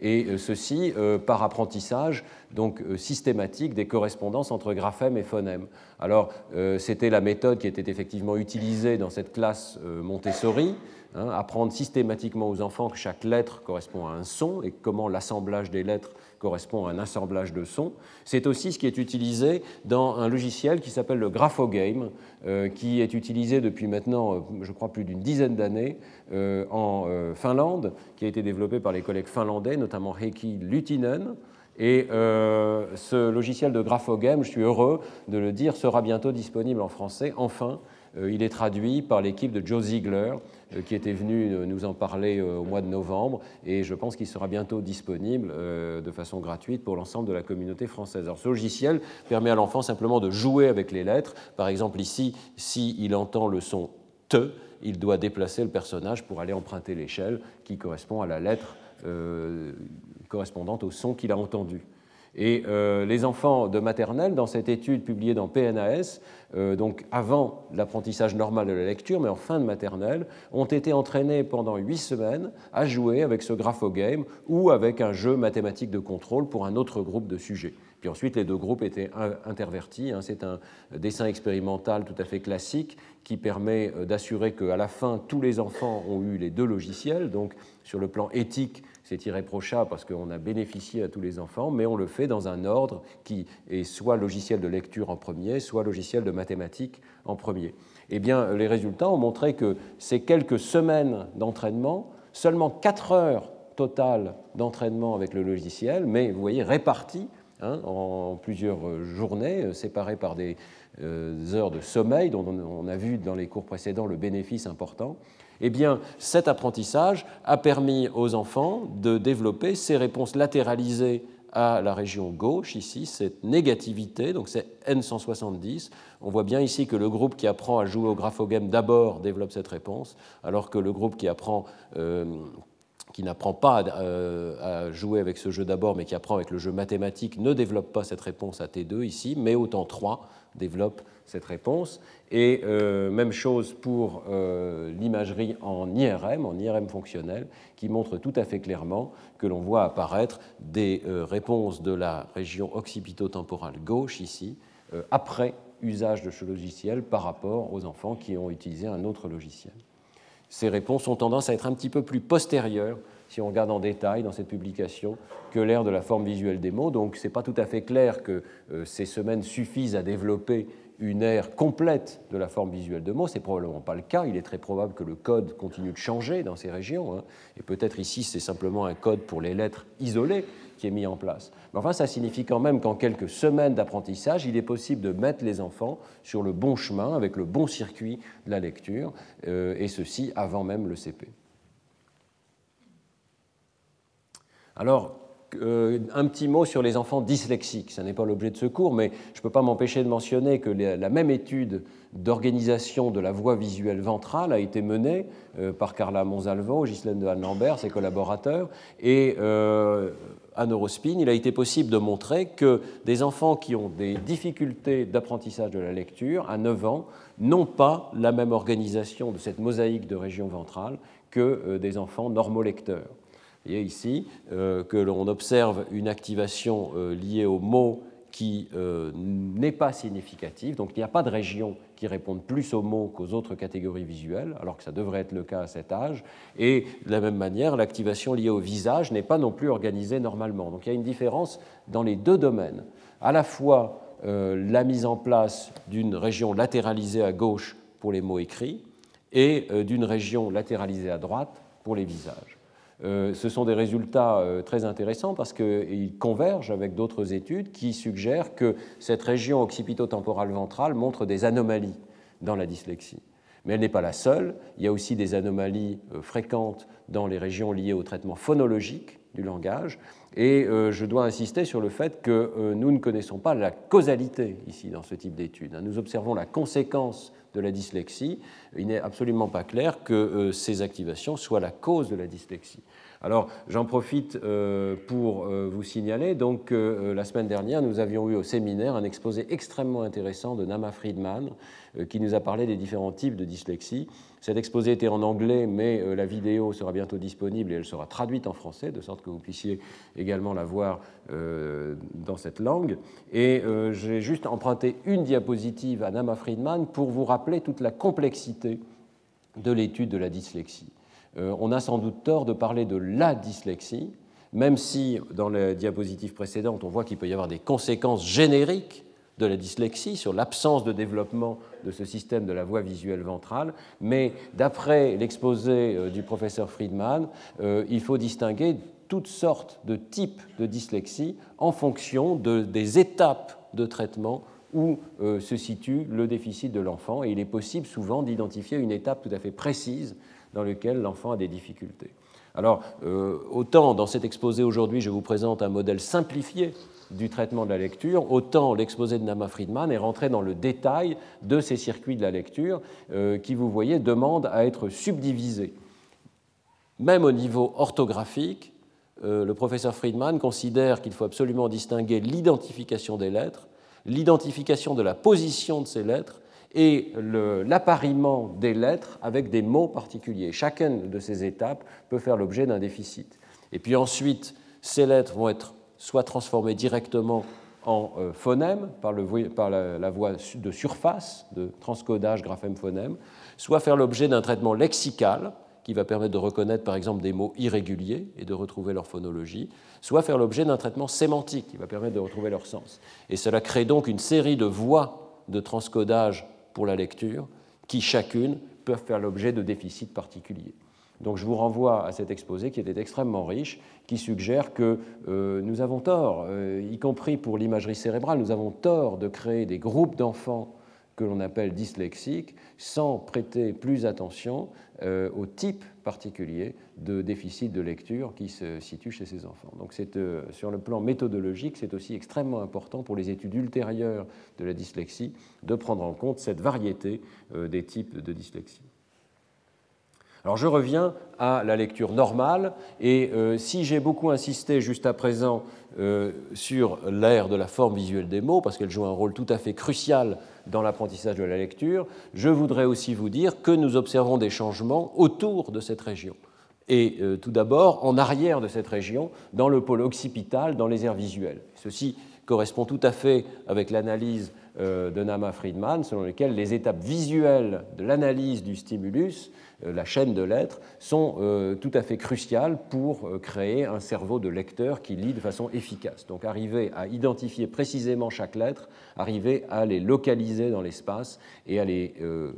Et euh, ceci euh, par apprentissage donc systématique des correspondances entre graphèmes et phonèmes. Alors, c'était la méthode qui était effectivement utilisée dans cette classe Montessori, hein, apprendre systématiquement aux enfants que chaque lettre correspond à un son et comment l'assemblage des lettres correspond à un assemblage de sons. C'est aussi ce qui est utilisé dans un logiciel qui s'appelle le Graphogame, euh, qui est utilisé depuis maintenant, euh, je crois, plus d'une dizaine d'années euh, en Finlande, qui a été développé par les collègues finlandais, notamment Heikki Lutinen. Et ce logiciel de Graphogame, je suis heureux de le dire, sera bientôt disponible en français, enfin, il est traduit par l'équipe de Joe Ziegler, euh, qui était venu euh, nous en parler au mois de novembre, et je pense qu'il sera bientôt disponible de façon gratuite pour l'ensemble de la communauté française. Ce logiciel permet à l'enfant simplement de jouer avec les lettres. Par exemple, ici, s'il entend le son T, il doit déplacer le personnage pour aller emprunter l'échelle qui correspond à la lettre correspondante au son qu'il a entendu. Et euh, les enfants de maternelle, dans cette étude publiée dans PNAS, euh, donc avant l'apprentissage normal de la lecture, mais en fin de maternelle, ont été entraînés pendant huit semaines à jouer avec ce graphogame ou avec un jeu mathématique de contrôle pour un autre groupe de sujets. Puis ensuite, les deux groupes étaient intervertis. Hein. C'est un dessin expérimental tout à fait classique qui permet euh, d'assurer qu'à la fin, tous les enfants ont eu les deux logiciels. Donc, sur le plan éthique, c'est irréprochable parce qu'on a bénéficié à tous les enfants, mais on le fait dans un ordre qui est soit logiciel de lecture en premier, soit logiciel de mathématiques en premier. Eh bien, les résultats ont montré que ces quelques semaines d'entraînement, seulement 4 heures totales d'entraînement avec le logiciel, mais vous voyez, réparties hein, en plusieurs journées, euh, séparées par des euh, heures de sommeil, dont on a vu dans les cours précédents le bénéfice important, eh bien, cet apprentissage a permis aux enfants de développer ces réponses latéralisées à la région gauche, ici, cette négativité, donc c'est N170. On voit bien ici que le groupe qui apprend à jouer au graphogame d'abord développe cette réponse, alors que le groupe qui apprend euh, qui n'apprend pas euh, à, jouer avec ce jeu d'abord, mais qui apprend avec le jeu mathématique, ne développe pas cette réponse à T2 ici, mais autant 3 développe cette réponse. Et euh, même chose pour euh, l'imagerie en IRM, en IRM fonctionnel, qui montre tout à fait clairement que l'on voit apparaître des réponses de la région occipito-temporale gauche ici, après usage de ce logiciel par rapport aux enfants qui ont utilisé un autre logiciel ces réponses ont tendance à être un petit peu plus postérieures, si on regarde en détail dans cette publication, que l'ère de la forme visuelle des mots. Donc ce n'est pas tout à fait clair que euh, ces semaines suffisent à développer une ère complète de la forme visuelle de mots. Ce n'est probablement pas le cas. Il est très probable que le code continue de changer dans ces régions. Hein. Et peut-être ici, c'est simplement un code pour les lettres isolées qui est mis en place. Mais enfin, ça signifie quand même qu'en quelques semaines d'apprentissage, il est possible de mettre les enfants sur le bon chemin, avec le bon circuit de la lecture, euh, et ceci avant même le CP. Alors, euh, un petit mot sur les enfants dyslexiques. Ce n'est pas l'objet de ce cours, mais je ne peux pas m'empêcher de mentionner que la même étude d'organisation de la voie visuelle ventrale a été menée euh, par Carla Monsalvo, Ghislaine de Anne-Lambert, ses collaborateurs, et euh, à il a été possible de montrer que des enfants qui ont des difficultés d'apprentissage de la lecture à 9 ans n'ont pas la même organisation de cette mosaïque de région ventrale que des enfants normolecteurs. Vous voyez ici euh, que l'on observe une activation euh, liée au mot qui euh, n'est pas significative, donc il n'y a pas de région qui répondent plus aux mots qu'aux autres catégories visuelles, alors que ça devrait être le cas à cet âge. Et de la même manière, l'activation liée au visage n'est pas non plus organisée normalement. Donc il y a une différence dans les deux domaines. À la fois la mise en place d'une région latéralisée à gauche pour les mots écrits et d'une région latéralisée à droite pour les visages. Euh, ce sont des résultats euh, très intéressants parce qu'ils convergent avec d'autres études qui suggèrent que cette région occipito-temporale ventrale montre des anomalies dans la dyslexie. Mais elle n'est pas la seule. Il y a aussi des anomalies euh, fréquentes dans les régions liées au traitement phonologique du langage. Et je dois insister sur le fait que nous ne connaissons pas la causalité ici dans ce type d'études. Nous observons la conséquence de la dyslexie, il n'est absolument pas clair que euh, ces activations soient la cause de la dyslexie. Alors j'en profite euh, pour euh, vous signaler donc que la semaine dernière nous avions eu au séminaire un exposé extrêmement intéressant de Nama Friedman qui nous a parlé des différents types de dyslexie. Cet exposé était en anglais, mais la vidéo sera bientôt disponible et elle sera traduite en français, de sorte que vous puissiez également la voir dans cette langue. Et j'ai juste emprunté une diapositive à Nama Friedman pour vous rappeler toute la complexité de l'étude de la dyslexie. Euh, on a sans doute tort de parler de la dyslexie, même si dans les diapositives précédentes, on voit qu'il peut y avoir des conséquences génériques de la dyslexie sur l'absence de développement de ce système de la voie visuelle ventrale, mais d'après l'exposé euh, du professeur Friedman, euh, il faut distinguer toutes sortes de types de dyslexie en fonction des étapes de traitement où se situe le déficit de l'enfant, et il est possible souvent d'identifier une étape tout à fait précise dans lequel l'enfant a des difficultés. Alors, euh, autant dans cet exposé aujourd'hui, je vous présente un modèle simplifié du traitement de la lecture, autant l'exposé de Nama Friedman est rentré dans le détail de ces circuits de la lecture euh, qui, vous voyez, demandent à être subdivisés. Même au niveau orthographique, euh, le professeur Friedman considère qu'il faut absolument distinguer l'identification des lettres, l'identification de la position de ces lettres et l'appariement des lettres avec des mots particuliers. Chacune de ces étapes peut faire l'objet d'un déficit. Et puis ensuite, ces lettres vont être soit transformées directement en euh, phonèmes par, la, voie de surface, de transcodage graphème-phonème, soit faire l'objet d'un traitement lexical qui va permettre de reconnaître par exemple des mots irréguliers et de retrouver leur phonologie, soit faire l'objet d'un traitement sémantique qui va permettre de retrouver leur sens. Et cela crée donc une série de voies de transcodage pour la lecture, qui chacune peuvent faire l'objet de déficits particuliers. Donc je vous renvoie à cet exposé qui était extrêmement riche, qui suggère que euh, nous avons tort, euh, y compris pour l'imagerie cérébrale, nous avons tort de créer des groupes d'enfants que l'on appelle dyslexiques sans prêter plus attention euh, au type particulier de déficit de lecture qui se situe chez ces enfants. Donc euh, sur le plan méthodologique, c'est aussi extrêmement important pour les études ultérieures de la dyslexie de prendre en compte cette variété euh, des types de dyslexie. Alors je reviens à la lecture normale, et si j'ai beaucoup insisté juste à présent sur l'ère de la forme visuelle des mots, parce qu'elle joue un rôle tout à fait crucial dans l'apprentissage de la lecture, je voudrais aussi vous dire que nous observons des changements autour de cette région. Et euh, tout d'abord, en arrière de cette région, dans le pôle occipital, dans les aires visuelles. Ceci correspond tout à fait avec l'analyse euh, de Nama Friedman, selon laquelle les étapes visuelles de l'analyse du stimulus la chaîne de lettres, sont euh, tout à fait cruciales pour euh, créer un cerveau de lecteur qui lit de façon efficace. Donc arriver à identifier précisément chaque lettre, arriver à les localiser dans l'espace et à les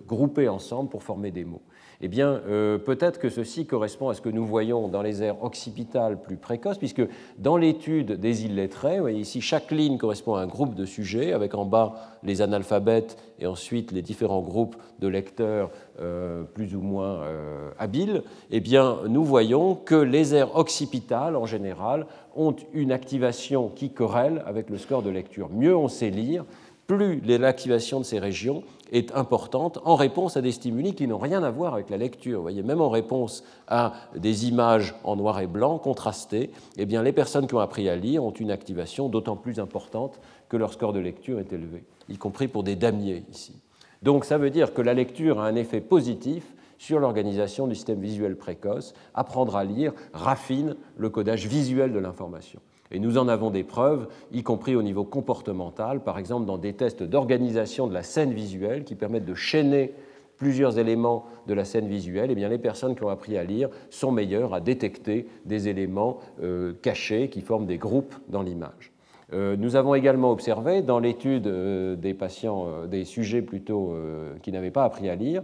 grouper ensemble pour former des mots eh bien, euh, peut-être que ceci correspond à ce que nous voyons dans les aires occipitales plus précoces, puisque dans l'étude des illettrés, vous voyez ici, chaque ligne correspond à un groupe de sujets, avec en bas les analphabètes et ensuite les différents groupes de lecteurs euh, plus ou moins euh, habiles, eh bien, nous voyons que les aires occipitales, en général, ont une activation qui corrèle avec le score de lecture. Mieux on sait lire, plus l'activation de ces régions est importante en réponse à des stimuli qui n'ont rien à voir avec la lecture. Vous voyez, même en réponse à des images en noir et blanc contrastées, eh bien, les personnes qui ont appris à lire ont une activation d'autant plus importante que leur score de lecture est élevé, y compris pour des damiers ici. Donc ça veut dire que la lecture a un effet positif sur l'organisation du système visuel précoce. Apprendre à lire raffine le codage visuel de l'information. Et nous en avons des preuves, y compris au niveau comportemental, par exemple dans des tests d'organisation de la scène visuelle qui permettent de chaîner plusieurs éléments de la scène visuelle, et eh bien les personnes qui ont appris à lire sont meilleures à détecter des éléments euh, cachés qui forment des groupes dans l'image. Euh, nous avons également observé dans l'étude euh, des patients, des sujets plutôt qui n'avaient pas appris à lire,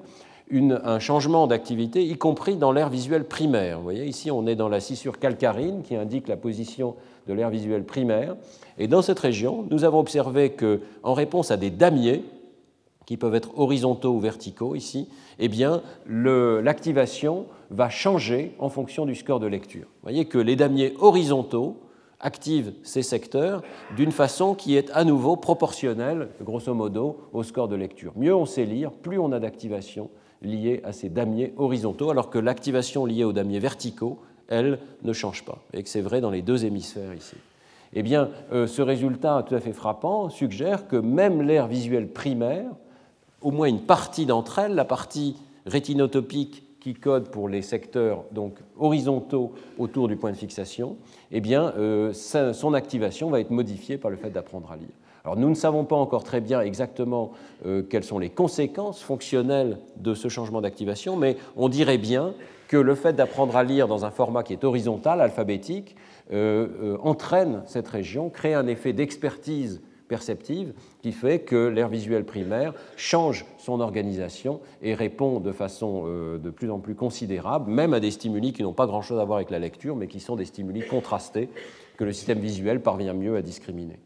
un changement d'activité, y compris dans l'air visuel primaire. Vous voyez, ici, on est dans la scissure calcarine qui indique la position de l'air visuel primaire. Et dans cette région, nous avons observé que, en réponse à des damiers, qui peuvent être horizontaux ou verticaux ici, eh bien, l'activation va changer en fonction du score de lecture. Vous voyez que les damiers horizontaux activent ces secteurs d'une façon qui est à nouveau proportionnelle, grosso modo, au score de lecture. Mieux on sait lire, plus on a d'activation liée à ces damiers horizontaux, alors que l'activation liée aux damiers verticaux elle, ne change pas, et que c'est vrai dans les deux hémisphères ici. Eh bien, euh, ce résultat tout à fait frappant suggère que même l'air visuel primaire, au moins une partie d'entre elles, la partie rétinotopique qui code pour les secteurs donc horizontaux autour du point de fixation, eh bien, euh, son activation va être modifiée par le fait d'apprendre à lire. Alors nous ne savons pas encore très bien exactement euh, quelles sont les conséquences fonctionnelles de ce changement d'activation, mais on dirait bien que le fait d'apprendre à lire dans un format qui est horizontal, alphabétique, euh, euh, entraîne cette région, crée un effet d'expertise perceptive qui fait que l'air visuel primaire change son organisation et répond de façon euh, de plus en plus considérable, même à des stimuli qui n'ont pas grand-chose à voir avec la lecture, mais qui sont des stimuli contrastés que le système visuel parvient mieux à discriminer.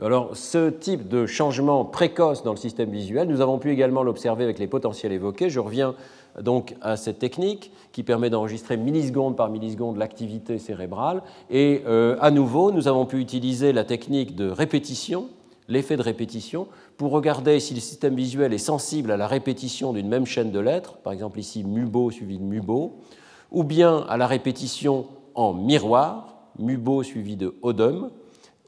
Alors, ce type de changement précoce dans le système visuel, nous avons pu également l'observer avec les potentiels évoqués. Je reviens donc à cette technique qui permet d'enregistrer milliseconde par milliseconde l'activité cérébrale. Et euh, à nouveau, nous avons pu utiliser la technique de répétition, l'effet de répétition, pour regarder si le système visuel est sensible à la répétition d'une même chaîne de lettres, par exemple ici mubo suivi de mubo, ou bien à la répétition en miroir, mubo suivi de odum,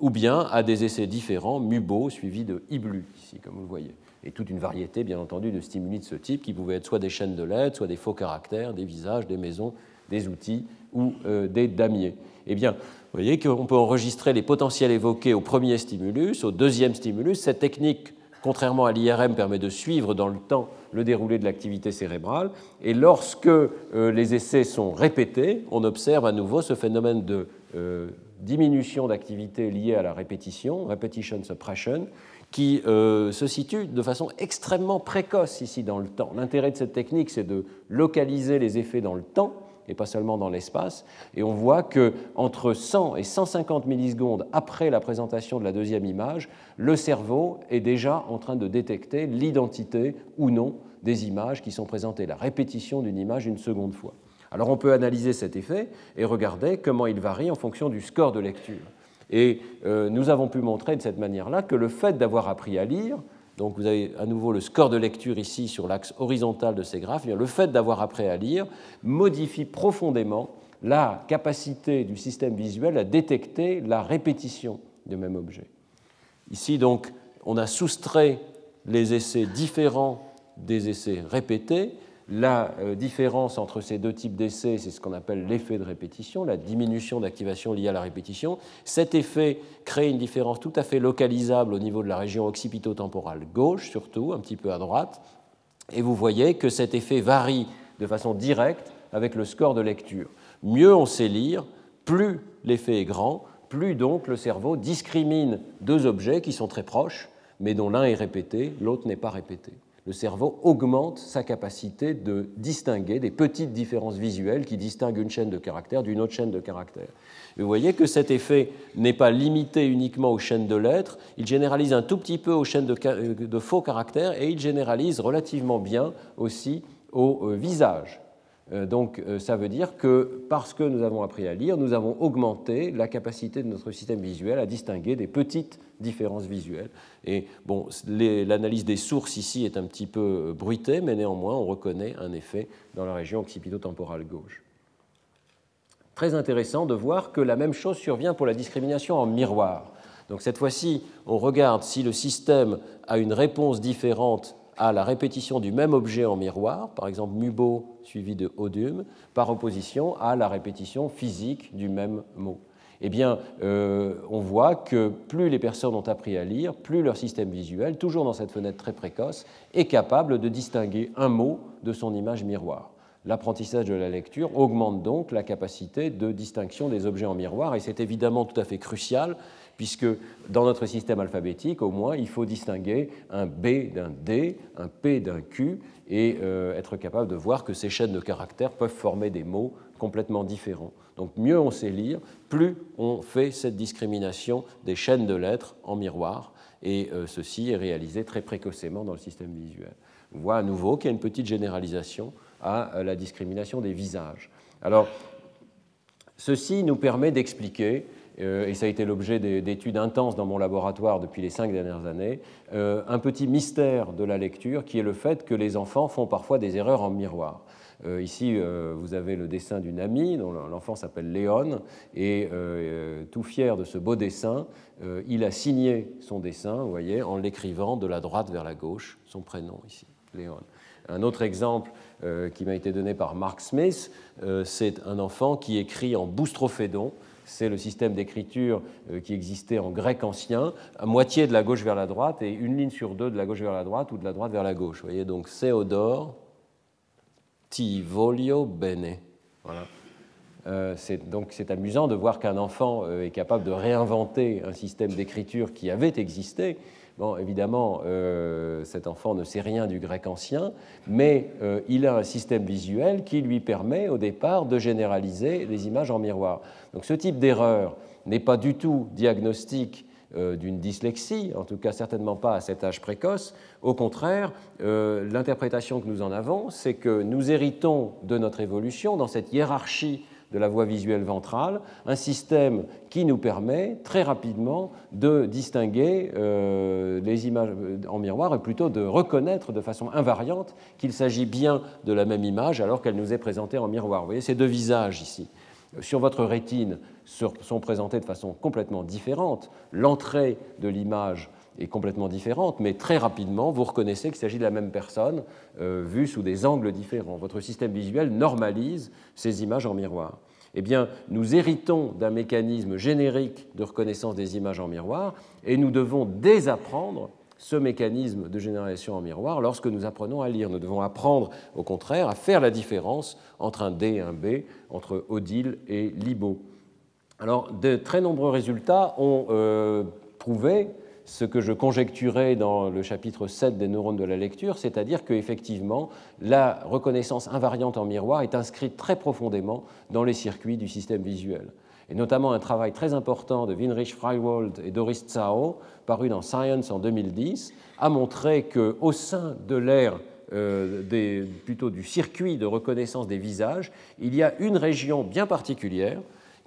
ou bien à des essais différents, MUBO suivi de IBLU, ici, comme vous le voyez. Et toute une variété, bien entendu, de stimuli de ce type qui pouvaient être soit des chaînes de lettres, soit des faux caractères, des visages, des maisons, des outils ou euh, des damiers. Eh bien, vous voyez qu'on peut enregistrer les potentiels évoqués au premier stimulus, au deuxième stimulus. Cette technique, contrairement à l'IRM, permet de suivre dans le temps le déroulé de l'activité cérébrale. Et lorsque euh, les essais sont répétés, on observe à nouveau ce phénomène de euh, diminution d'activité liée à la répétition, repetition suppression, qui euh, se situe de façon extrêmement précoce ici dans le temps. L'intérêt de cette technique, c'est de localiser les effets dans le temps et pas seulement dans l'espace. Et on voit que entre 100 et 150 millisecondes après la présentation de la deuxième image, le cerveau est déjà en train de détecter l'identité ou non des images qui sont présentées, la répétition d'une image une seconde fois. Alors on peut analyser cet effet et regarder comment il varie en fonction du score de lecture. Et euh, nous avons pu montrer de cette manière-là que le fait d'avoir appris à lire, donc vous avez à nouveau le score de lecture ici sur l'axe horizontal de ces graphes, eh le fait d'avoir appris à lire modifie profondément la capacité du système visuel à détecter la répétition du même objet. Ici, donc, on a soustrait les essais différents des essais répétés la euh, différence entre ces deux types d'essais, c'est ce qu'on appelle l'effet de répétition, la diminution d'activation liée à la répétition. Cet effet crée une différence tout à fait localisable au niveau de la région occipito-temporale gauche, surtout, un petit peu à droite. Et vous voyez que cet effet varie de façon directe avec le score de lecture. Mieux on sait lire, plus l'effet est grand, plus donc le cerveau discrimine deux objets qui sont très proches, mais dont l'un est répété, l'autre n'est pas répété le cerveau augmente sa capacité de distinguer des petites différences visuelles qui distinguent une chaîne de caractères d'une autre chaîne de caractères. vous voyez que cet effet n'est pas limité uniquement aux chaînes de lettres, il généralise un tout petit peu aux chaînes de, faux caractères et il généralise relativement bien aussi au euh, visage. Euh, donc euh, ça veut dire que parce que nous avons appris à lire, nous avons augmenté la capacité de notre système visuel à distinguer des petites différences visuelles. Et bon, l'analyse des sources ici est un petit peu euh, bruitée, mais néanmoins on reconnaît un effet dans la région occipito-temporale gauche. Très intéressant de voir que la même chose survient pour la discrimination en miroir. Donc cette fois-ci, on regarde si le système a une réponse différente à la répétition du même objet en miroir, par exemple mubo suivi de odum, par opposition à la répétition physique du même mot. Eh bien, euh, on voit que plus les personnes ont appris à lire, plus leur système visuel, toujours dans cette fenêtre très précoce, est capable de distinguer un mot de son image miroir. L'apprentissage de la lecture augmente donc la capacité de distinction des objets en miroir, et c'est évidemment tout à fait crucial puisque dans notre système alphabétique, au moins, il faut distinguer un B d'un D, un P d'un Q, et euh, être capable de voir que ces chaînes de caractères peuvent former des mots complètement différents. Donc mieux on sait lire, plus on fait cette discrimination des chaînes de lettres en miroir, et euh, ceci est réalisé très précocement dans le système visuel. On voit à nouveau qu'il y a une petite généralisation à euh, la discrimination des visages. Alors, ceci nous permet d'expliquer et ça a été l'objet d'études intenses dans mon laboratoire depuis les cinq dernières années, euh, un petit mystère de la lecture qui est le fait que les enfants font parfois des erreurs en miroir. Euh, ici, vous avez le dessin d'une amie dont l'enfant s'appelle Léon, et tout fier de ce beau dessin, il a signé son dessin, vous voyez, en l'écrivant de la droite vers la gauche, son prénom ici, Léon. Un autre exemple qui m'a été donné par Mark Smith, c'est un enfant qui écrit en boustrophédon, c'est le système d'écriture euh, qui existait en grec ancien, à moitié de la gauche vers la droite et une ligne sur deux de la gauche vers la droite ou de la droite vers la gauche. Vous voyez, donc Théodore, ti voglio bene. Voilà. Euh, donc c'est amusant de voir qu'un enfant euh, est capable de réinventer un système d'écriture qui avait existé Évidemment, euh, cet enfant ne sait rien du grec ancien, mais euh, il a un système visuel qui lui permet au départ de généraliser les images en miroir. Donc ce type d'erreur n'est pas du tout diagnostique euh, d'une dyslexie, en tout cas certainement pas à cet âge précoce. Au contraire, l'interprétation que nous en avons, c'est que nous héritons de notre évolution dans cette hiérarchie de la voie visuelle ventrale, un système qui nous permet très rapidement de distinguer euh, les images en miroir et plutôt de reconnaître de façon invariante qu'il s'agit bien de la même image alors qu'elle nous est présentée en miroir. Vous voyez ces deux visages ici. Sur votre rétine sont présentés de façon complètement différente. L'entrée de l'image est complètement différente, mais très rapidement, vous reconnaissez qu'il s'agit de la même personne euh, vue sous des angles différents. Votre système visuel normalise ces images en miroir. Eh bien, nous héritons d'un mécanisme générique de reconnaissance des images en miroir et nous devons désapprendre ce mécanisme de génération en miroir lorsque nous apprenons à lire. Nous devons apprendre, au contraire, à faire la différence entre un D et un B, entre Odile et Libo. Alors, de très nombreux résultats ont euh, prouvé ce que je conjecturais dans le chapitre 7 des neurones de la lecture, c'est-à-dire qu'effectivement, la reconnaissance invariante en miroir est inscrite très profondément dans les circuits du système visuel. Et notamment un travail très important de Winrich Freiwald et Doris Tsao, paru dans Science en 2010, a montré qu'au sein de l'ère euh, plutôt du circuit de reconnaissance des visages, il y a une région bien particulière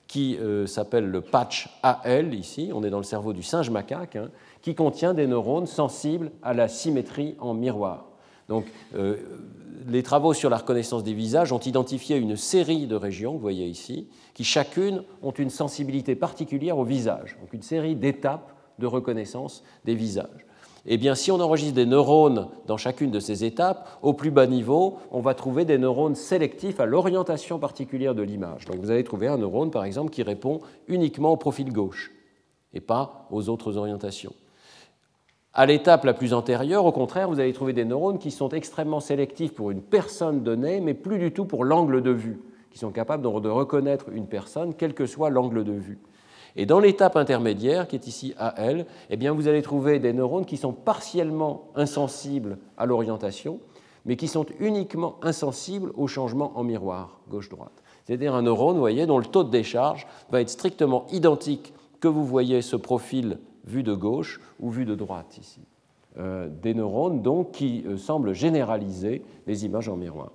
qui euh, s'appelle le patch AL, ici, on est dans le cerveau du singe macaque, hein, qui contient des neurones sensibles à la symétrie en miroir. Donc, euh, les travaux sur la reconnaissance des visages ont identifié une série de régions, vous voyez ici, qui chacune ont une sensibilité particulière au visage, donc une série d'étapes de reconnaissance des visages. Eh bien, si on enregistre des neurones dans chacune de ces étapes, au plus bas niveau, on va trouver des neurones sélectifs à l'orientation particulière de l'image. Donc vous allez trouver un neurone, par exemple, qui répond uniquement au profil gauche et pas aux autres orientations. À l'étape la plus antérieure, au contraire, vous allez trouver des neurones qui sont extrêmement sélectifs pour une personne donnée, mais plus du tout pour l'angle de vue, qui sont capables de reconnaître une personne, quel que soit l'angle de vue. Et dans l'étape intermédiaire, qui est ici AL, eh bien, vous allez trouver des neurones qui sont partiellement insensibles à l'orientation, mais qui sont uniquement insensibles au changement en miroir, gauche-droite. C'est-à-dire un neurone, vous voyez, dont le taux de décharge va être strictement identique que vous voyez ce profil vu de gauche ou vu de droite ici. Euh, des neurones donc qui euh, semblent généraliser les images en miroir.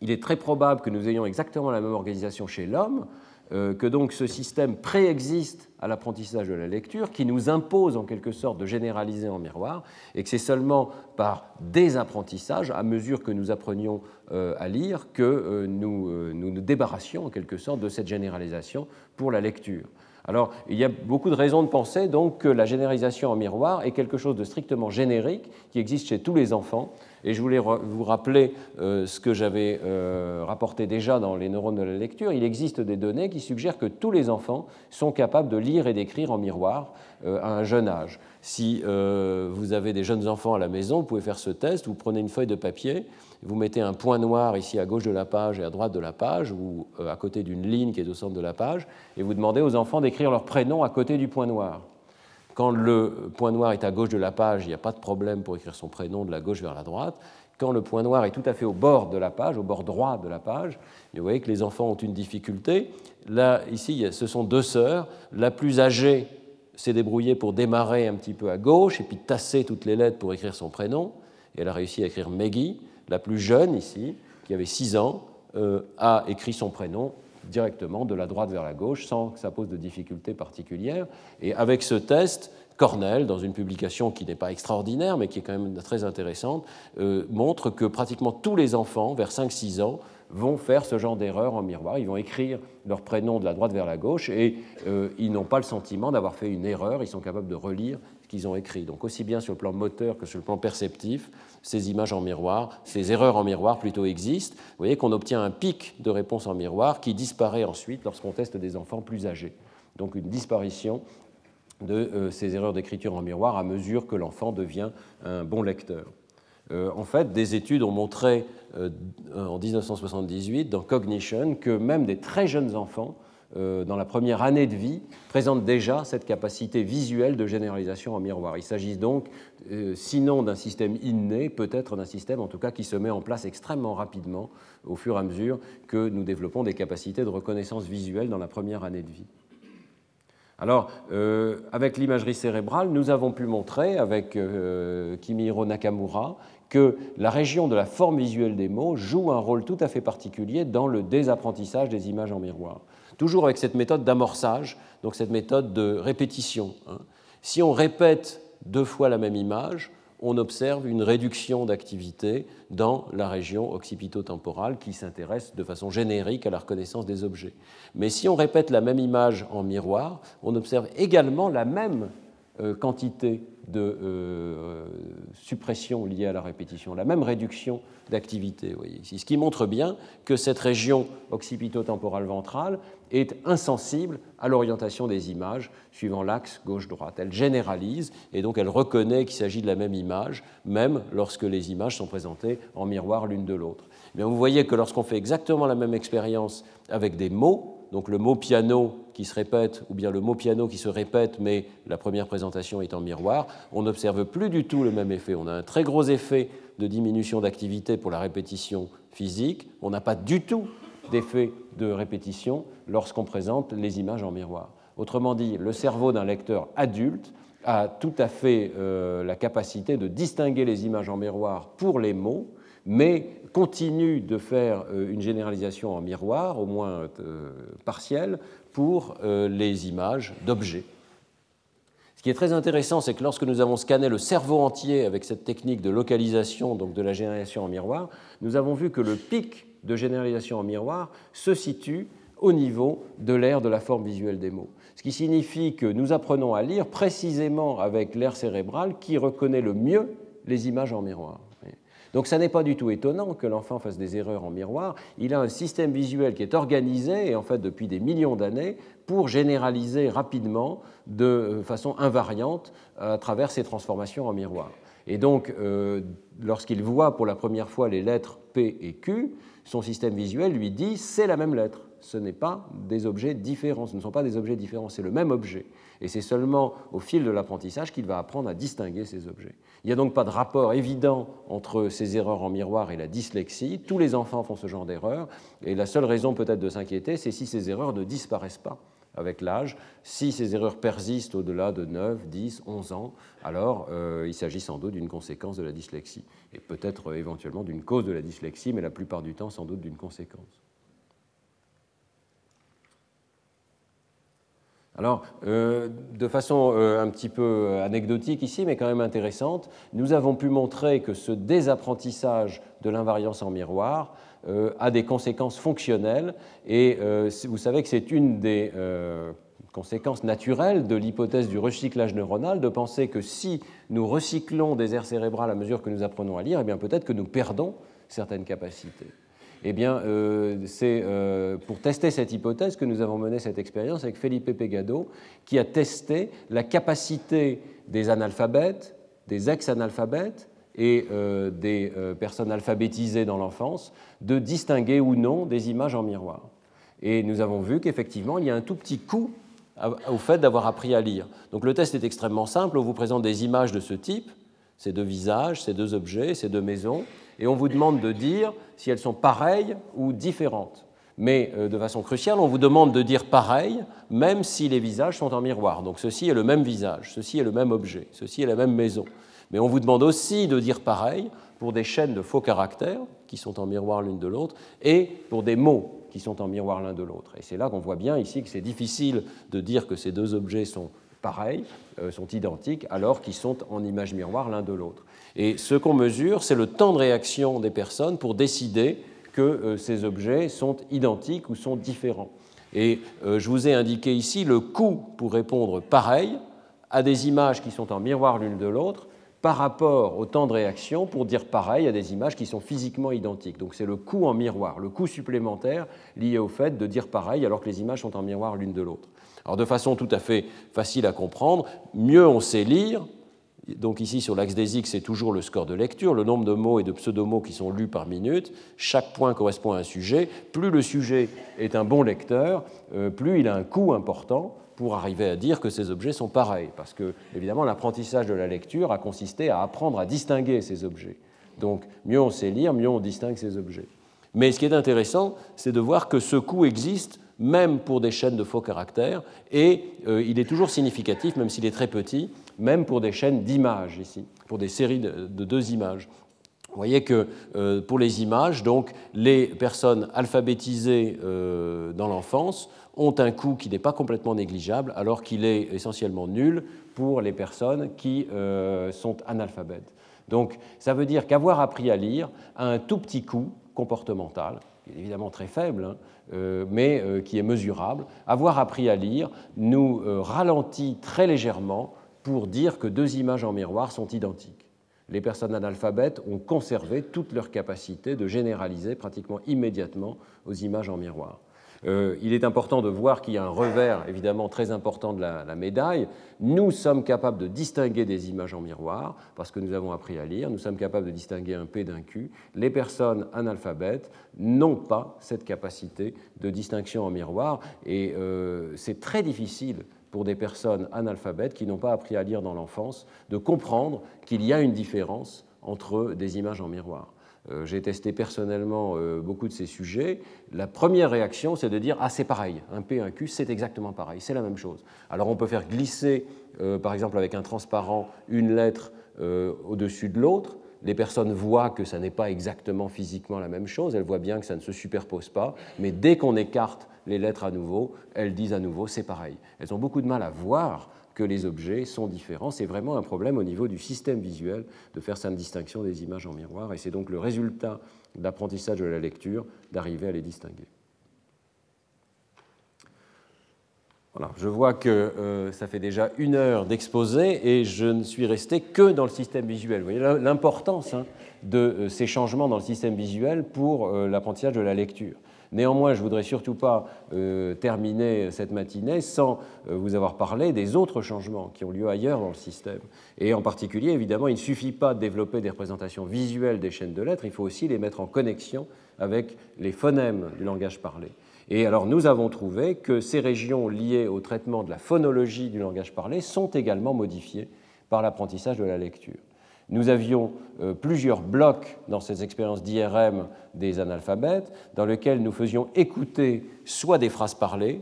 Il est très probable que nous ayons exactement la même organisation chez l'homme, euh, que donc ce système préexiste à l'apprentissage de la lecture, qui nous impose en quelque sorte de généraliser en miroir, et que c'est seulement par désapprentissage, à mesure que nous apprenions à lire, que nous nous débarrassions en quelque sorte de cette généralisation pour la lecture. Alors, il y a beaucoup de raisons de penser donc que la généralisation en miroir est quelque chose de strictement générique qui existe chez tous les enfants et je voulais vous rappeler euh, ce que j'avais euh, rapporté déjà dans les neurones de la lecture. Il existe des données qui suggèrent que tous les enfants sont capables de lire et d'écrire en miroir euh, à un jeune âge. Si vous avez des jeunes enfants à la maison, vous pouvez faire ce test. Vous prenez une feuille de papier, vous mettez un point noir ici à gauche de la page et à droite de la page, ou à côté d'une ligne qui est au centre de la page, et vous demandez aux enfants d'écrire leur prénom à côté du point noir. Quand le point noir est à gauche de la page, il n'y a pas de problème pour écrire son prénom de la gauche vers la droite. Quand le point noir est tout à fait au bord de la page, au bord droit de la page, vous voyez que les enfants ont une difficulté. Là, ici, ce sont deux sœurs. La plus âgée s'est débrouillée pour démarrer un petit peu à gauche et puis tasser toutes les lettres pour écrire son prénom. Et elle a réussi à écrire Maggie. La plus jeune, ici, qui avait 6 ans, euh, a écrit son prénom directement de la droite vers la gauche sans que ça pose de difficultés particulières. Et avec ce test, Cornell, dans une publication qui n'est pas extraordinaire, mais qui est quand même très intéressante, euh, montre que pratiquement tous les enfants, vers 5-6 ans, vont faire ce genre d'erreur en miroir. Ils vont écrire leur prénom de la droite vers la gauche et euh, ils n'ont pas le sentiment d'avoir fait une erreur. Ils sont capables de relire ce qu'ils ont écrit. Donc aussi bien sur le plan moteur que sur le plan perceptif, ces images en miroir, ces erreurs en miroir plutôt existent. Vous voyez qu'on obtient un pic de réponse en miroir qui disparaît ensuite lorsqu'on teste des enfants plus âgés. Donc une disparition de euh, ces erreurs d'écriture en miroir à mesure que l'enfant devient un bon lecteur. Euh, en fait, des études ont montré euh, en 1978 dans Cognition que même des très jeunes enfants euh, dans la première année de vie, présente déjà cette capacité visuelle de généralisation en miroir. Il s'agit donc, euh, sinon d'un système inné, peut-être d'un système en tout cas qui se met en place extrêmement rapidement au fur et à mesure que nous développons des capacités de reconnaissance visuelle dans la première année de vie. Alors, euh, avec l'imagerie cérébrale, nous avons pu montrer, avec Kimihiro Nakamura, que la région de la forme visuelle des mots joue un rôle tout à fait particulier dans le désapprentissage des images en miroir toujours avec cette méthode d'amorçage, donc cette méthode de répétition. Hein. Si on répète deux fois la même image, on observe une réduction d'activité dans la région occipito-temporale qui s'intéresse de façon générique à la reconnaissance des objets. Mais si on répète la même image en miroir, on observe également la même euh, quantité de euh, suppression liée à la répétition, la même réduction d'activité. Ce qui montre bien que cette région occipito-temporale ventrale est insensible à l'orientation des images suivant l'axe gauche-droite. Elle généralise et donc elle reconnaît qu'il s'agit de la même image, même lorsque les images sont présentées en miroir l'une de l'autre. Mais vous voyez que lorsqu'on fait exactement la même expérience avec des mots, donc le mot piano qui se répète, ou bien le mot piano qui se répète, mais la première présentation est en miroir, on n'observe plus du tout le même effet. On a un très gros effet de diminution d'activité pour la répétition physique, on n'a pas du tout d'effet de répétition lorsqu'on présente les images en miroir. Autrement dit, le cerveau d'un lecteur adulte a tout à fait euh, la capacité de distinguer les images en miroir pour les mots, mais continue de faire euh, une généralisation en miroir, au moins euh, partielle, pour les images d'objets. Ce qui est très intéressant, c'est que lorsque nous avons scanné le cerveau entier avec cette technique de localisation, donc de la généralisation en miroir, nous avons vu que le pic de généralisation en miroir se situe au niveau de l'aire de la forme visuelle des mots. Ce qui signifie que nous apprenons à lire précisément avec l'aire cérébrale qui reconnaît le mieux les images en miroir. Donc ça n'est pas du tout étonnant que l'enfant fasse des erreurs en miroir. Il a un système visuel qui est organisé, et en fait depuis des millions d'années, pour généraliser rapidement, de façon invariante, à travers ces transformations en miroir. Et donc, euh, lorsqu'il voit pour la première fois les lettres P et Q, son système visuel lui dit c'est la même lettre. Ce n'est pas des objets différents, ce ne sont pas des objets différents, c'est le même objet. Et c'est seulement au fil de l'apprentissage qu'il va apprendre à distinguer ces objets. Il n'y a donc pas de rapport évident entre ces erreurs en miroir et la dyslexie. Tous les enfants font ce genre d'erreurs. Et la seule raison peut-être de s'inquiéter, c'est si ces erreurs ne disparaissent pas avec l'âge. Si ces erreurs persistent au-delà de 9, 10, 11 ans, alors euh, il s'agit sans doute d'une conséquence de la dyslexie, et peut-être euh, éventuellement d'une cause de la dyslexie, mais la plupart du temps sans doute d'une conséquence. Alors, euh, de façon un petit peu anecdotique ici, mais quand même intéressante, nous avons pu montrer que ce désapprentissage de l'invariance en miroir euh, a des conséquences fonctionnelles. Et euh, vous savez que c'est une des euh, conséquences naturelles de l'hypothèse du recyclage neuronal, de penser que si nous recyclons des aires cérébrales à mesure que nous apprenons à lire, eh bien peut-être que nous perdons certaines capacités. Eh bien, c'est pour tester cette hypothèse que nous avons mené cette expérience avec Felipe Pegado, qui a testé la capacité des analphabètes, des ex-analphabètes et euh, des euh, personnes alphabétisées dans l'enfance de distinguer ou non des images en miroir. Et nous avons vu qu'effectivement, il y a un tout petit coût au fait d'avoir appris à lire. Donc le test est extrêmement simple, on vous présente des images de ce type, ces deux visages, ces deux objets, ces deux maisons, et on vous demande de dire si elles sont pareilles ou différentes. Mais euh, de façon cruciale, on vous demande de dire pareil, même si les visages sont en miroir. Donc ceci est le même visage, ceci est le même objet, ceci est la même maison. Mais on vous demande aussi de dire pareil pour des chaînes de faux caractères qui sont en miroir l'une de l'autre et pour des mots qui sont en miroir l'un de l'autre. Et c'est là qu'on voit bien ici que c'est difficile de dire que ces deux objets sont pareils, euh, sont identiques, alors qu'ils sont en image miroir l'un de l'autre. Et ce qu'on mesure, c'est le temps de réaction des personnes pour décider que euh, ces objets sont identiques ou sont différents. Et euh, je vous ai indiqué ici le coût pour répondre pareil à des images qui sont en miroir l'une de l'autre par rapport au temps de réaction pour dire pareil à des images qui sont physiquement identiques. Donc c'est le coût en miroir, le coût supplémentaire lié au fait de dire pareil alors que les images sont en miroir l'une de l'autre. Alors de façon tout à fait facile à comprendre, mieux on sait lire, donc ici sur l'axe des X c'est toujours le score de lecture, le nombre de mots et de pseudomots qui sont lus par minute, chaque point correspond à un sujet, plus le sujet est un bon lecteur, euh, plus il a un coût important, pour arriver à dire que ces objets sont pareils, parce que évidemment l'apprentissage de la lecture a consisté à apprendre à distinguer ces objets. Donc mieux on sait lire, mieux on distingue ces objets. Mais ce qui est intéressant, c'est de voir que ce coût existe même pour des chaînes de faux caractères, et euh, il est toujours significatif, même s'il est très petit, même pour des chaînes d'images ici, pour des séries de, deux images. Vous voyez que euh, pour les images, donc, les personnes alphabétisées euh, dans l'enfance ont un coût qui n'est pas complètement négligeable, alors qu'il est essentiellement nul pour les personnes qui sont analphabètes. Donc ça veut dire qu'avoir appris à lire a un tout petit coût comportemental, est évidemment très faible, hein, mais euh, qui est mesurable. Avoir appris à lire nous ralentit très légèrement pour dire que deux images en miroir sont identiques. Les personnes analphabètes ont conservé toute leur capacité de généraliser pratiquement immédiatement aux images en miroir. Euh, il est important de voir qu'il y a un revers évidemment très important de la, médaille. Nous sommes capables de distinguer des images en miroir parce que nous avons appris à lire. Nous sommes capables de distinguer un P d'un Q. Les personnes analphabètes n'ont pas cette capacité de distinction en miroir et euh, c'est très difficile pour des personnes analphabètes qui n'ont pas appris à lire dans l'enfance de comprendre qu'il y a une différence entre des images en miroir. Euh, j'ai testé personnellement euh, beaucoup de ces sujets. La première réaction, c'est de dire Ah, c'est pareil, un P, un Q, c'est exactement pareil, c'est la même chose. Alors on peut faire glisser, euh, par exemple avec un transparent, une lettre au-dessus de l'autre. Les personnes voient que ça n'est pas exactement physiquement la même chose, elles voient bien que ça ne se superpose pas, mais dès qu'on écarte les lettres à nouveau, elles disent à nouveau c'est pareil. Elles ont beaucoup de mal à voir que les objets sont différents. C'est vraiment un problème au niveau du système visuel de faire cette distinction des images en miroir, et c'est donc le résultat de l'apprentissage de la lecture d'arriver à les distinguer. Voilà, je vois que euh, ça fait déjà une heure d'exposé et je ne suis resté que dans le système visuel. Vous voyez l'importance hein, de euh, ces changements dans le système visuel pour euh, l'apprentissage de la lecture. Néanmoins, je voudrais surtout pas euh, terminer cette matinée sans euh, vous avoir parlé des autres changements qui ont lieu ailleurs dans le système. Et en particulier, évidemment, il ne suffit pas de développer des représentations visuelles des chaînes de lettres, il faut aussi les mettre en connexion avec les phonèmes du langage parlé. Et alors nous avons trouvé que ces régions liées au traitement de la phonologie du langage parlé sont également modifiées par l'apprentissage de la lecture. Nous avions euh, plusieurs blocs dans ces expériences d'IRM des analphabètes, dans lesquels nous faisions écouter soit des phrases parlées,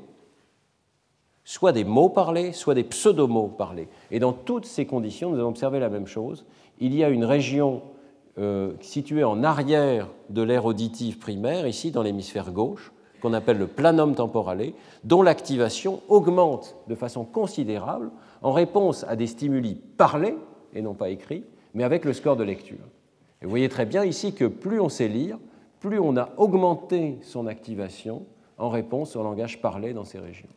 soit des mots parlés, soit des pseudomots parlés. Et dans toutes ces conditions, nous avons observé la même chose. Il y a une région euh, située en arrière de l'aire auditive primaire, ici dans l'hémisphère gauche, qu'on appelle le planum temporale, dont l'activation augmente de façon considérable en réponse à des stimuli parlés et non pas écrits, mais avec le score de lecture. Et vous voyez très bien ici que plus on sait lire, plus on a augmenté son activation en réponse au langage parlé dans ces régions.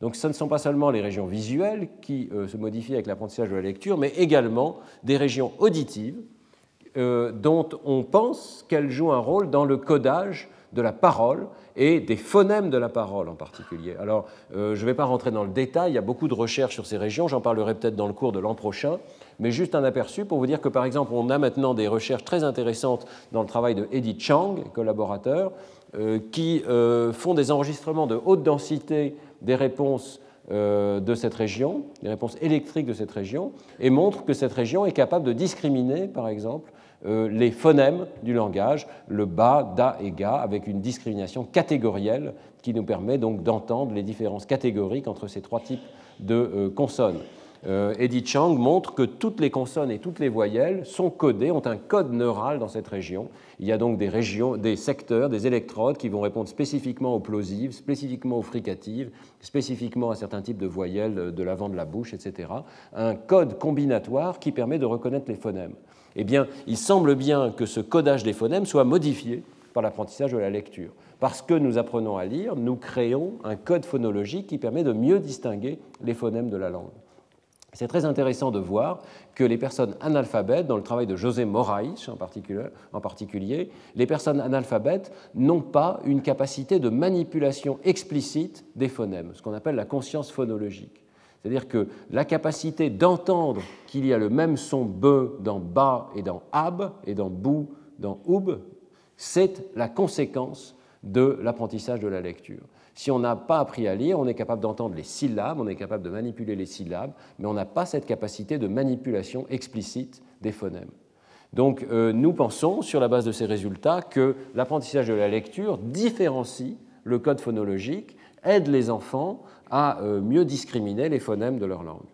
Donc ce ne sont pas seulement les régions visuelles qui euh, se modifient avec l'apprentissage de la lecture, mais également des régions auditives euh, dont on pense qu'elles jouent un rôle dans le codage de la parole et des phonèmes de la parole en particulier. Alors, euh, je ne vais pas rentrer dans le détail, il y a beaucoup de recherches sur ces régions, j'en parlerai peut-être dans le cours de l'an prochain, mais juste un aperçu pour vous dire que, par exemple, on a maintenant des recherches très intéressantes dans le travail de Eddie Chang et collaborateurs, euh, qui euh, font des enregistrements de haute densité des réponses de cette région, des réponses électriques de cette région, et montrent que cette région est capable de discriminer, par exemple, euh, les phonèmes du langage, le ba, da et ga, avec une discrimination catégorielle qui nous permet donc d'entendre les différences catégoriques entre ces trois types de euh, consonnes. Euh, Eddie Chang montre que toutes les consonnes et toutes les voyelles sont codées, ont un code neural dans cette région. Il y a donc des régions, des secteurs, des électrodes qui vont répondre spécifiquement aux plosives, spécifiquement aux fricatives, spécifiquement à certains types de voyelles de l'avant de la bouche, etc. Un code combinatoire qui permet de reconnaître les phonèmes eh bien, il semble bien que ce codage des phonèmes soit modifié par l'apprentissage de la lecture. Parce que nous apprenons à lire, nous créons un code phonologique qui permet de mieux distinguer les phonèmes de la langue. C'est très intéressant de voir que les personnes analphabètes, dans le travail de José Moraes en particulier, les personnes analphabètes n'ont pas une capacité de manipulation explicite des phonèmes, ce qu'on appelle la conscience phonologique. C'est-à-dire que la capacité d'entendre qu'il y a le même son be dans ba et dans ab et dans bou dans oub, c'est la conséquence de l'apprentissage de la lecture. Si on n'a pas appris à lire, on est capable d'entendre les syllabes, on est capable de manipuler les syllabes, mais on n'a pas cette capacité de manipulation explicite des phonèmes. Donc euh, nous pensons, sur la base de ces résultats, que l'apprentissage de la lecture différencie le code phonologique, aide les enfants à euh, mieux discriminer les phonèmes de leur langue.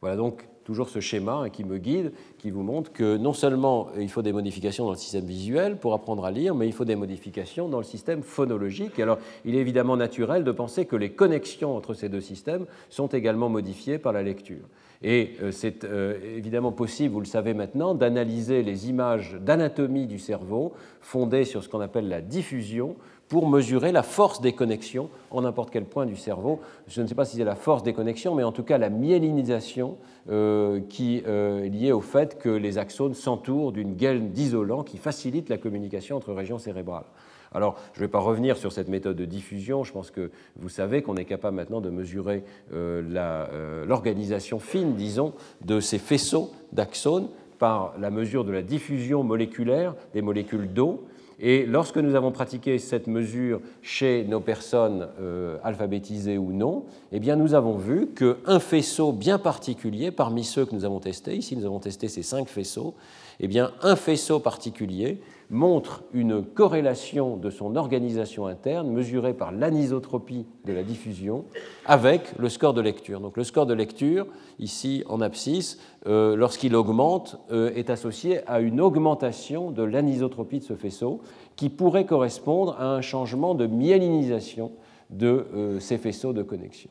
Voilà donc toujours ce schéma hein, qui me guide, qui vous montre que non seulement il faut des modifications dans le système visuel pour apprendre à lire, mais il faut des modifications dans le système phonologique. alors, il est évidemment naturel de penser que les connexions entre ces deux systèmes sont également modifiées par la lecture. Et euh, c'est euh, évidemment possible, vous le savez maintenant, d'analyser les images d'anatomie du cerveau fondées sur ce qu'on appelle la diffusion pour mesurer la force des connexions en n'importe quel point du cerveau. Je ne sais pas si c'est la force des connexions, mais en tout cas la myélinisation euh, qui euh, est liée au fait que les axones s'entourent d'une gaine d'isolant qui facilite la communication entre régions cérébrales. Alors, je ne vais pas revenir sur cette méthode de diffusion. Je pense que vous savez qu'on est capable maintenant de mesurer l'organisation fine, disons, de ces faisceaux d'axones par la mesure de la diffusion moléculaire des molécules d'eau et lorsque nous avons pratiqué cette mesure chez nos personnes euh, alphabétisées ou non, eh bien nous avons vu qu'un faisceau bien particulier, parmi ceux que nous avons testés, ici nous avons testé ces cinq faisceaux, eh bien un faisceau particulier montre une corrélation de son organisation interne mesurée par l'anisotropie de la diffusion avec le score de lecture. Donc le score de lecture, ici en abscisse, euh, lorsqu'il augmente, euh, est associé à une augmentation de l'anisotropie de ce faisceau qui pourrait correspondre à un changement de myélinisation de euh, ces faisceaux de connexion.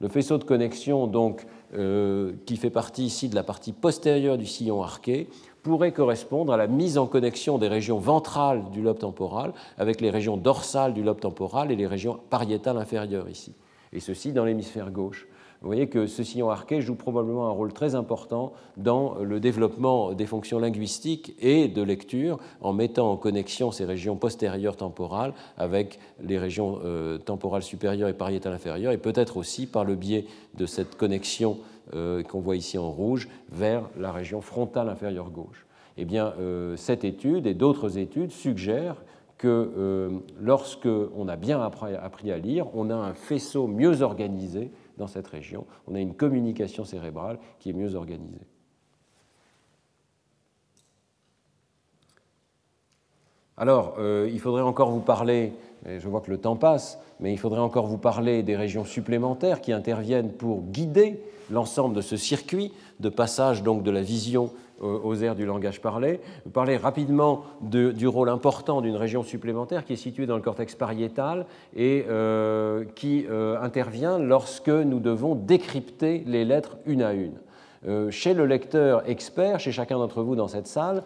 Le faisceau de connexion, donc, qui fait partie ici de la partie postérieure du sillon arqué, pourrait correspondre à la mise en connexion des régions ventrales du lobe temporal avec les régions dorsales du lobe temporal et les régions pariétales inférieures ici, et ceci dans l'hémisphère gauche. Vous voyez que ce sillon arqué joue probablement un rôle très important dans le développement des fonctions linguistiques et de lecture en mettant en connexion ces régions postérieures temporales avec les régions euh, temporales supérieures et pariétales inférieures et peut-être aussi par le biais de cette connexion qu'on voit ici en rouge vers la région frontale inférieure gauche. Eh bien, euh, cette étude et d'autres études suggèrent que lorsque on a bien appris à lire, on a un faisceau mieux organisé dans cette région. On a une communication cérébrale qui est mieux organisée. Alors, euh, il faudrait encore vous parler, je vois que le temps passe, mais il faudrait encore vous parler des régions supplémentaires qui interviennent pour guider l'ensemble de ce circuit de passage donc de la vision aux aires du langage parlé. Vous parler rapidement du rôle important d'une région supplémentaire qui est située dans le cortex pariétal et euh, qui euh, intervient lorsque nous devons décrypter les lettres une à une. Euh, chez le lecteur expert, chez chacun d'entre vous dans cette salle,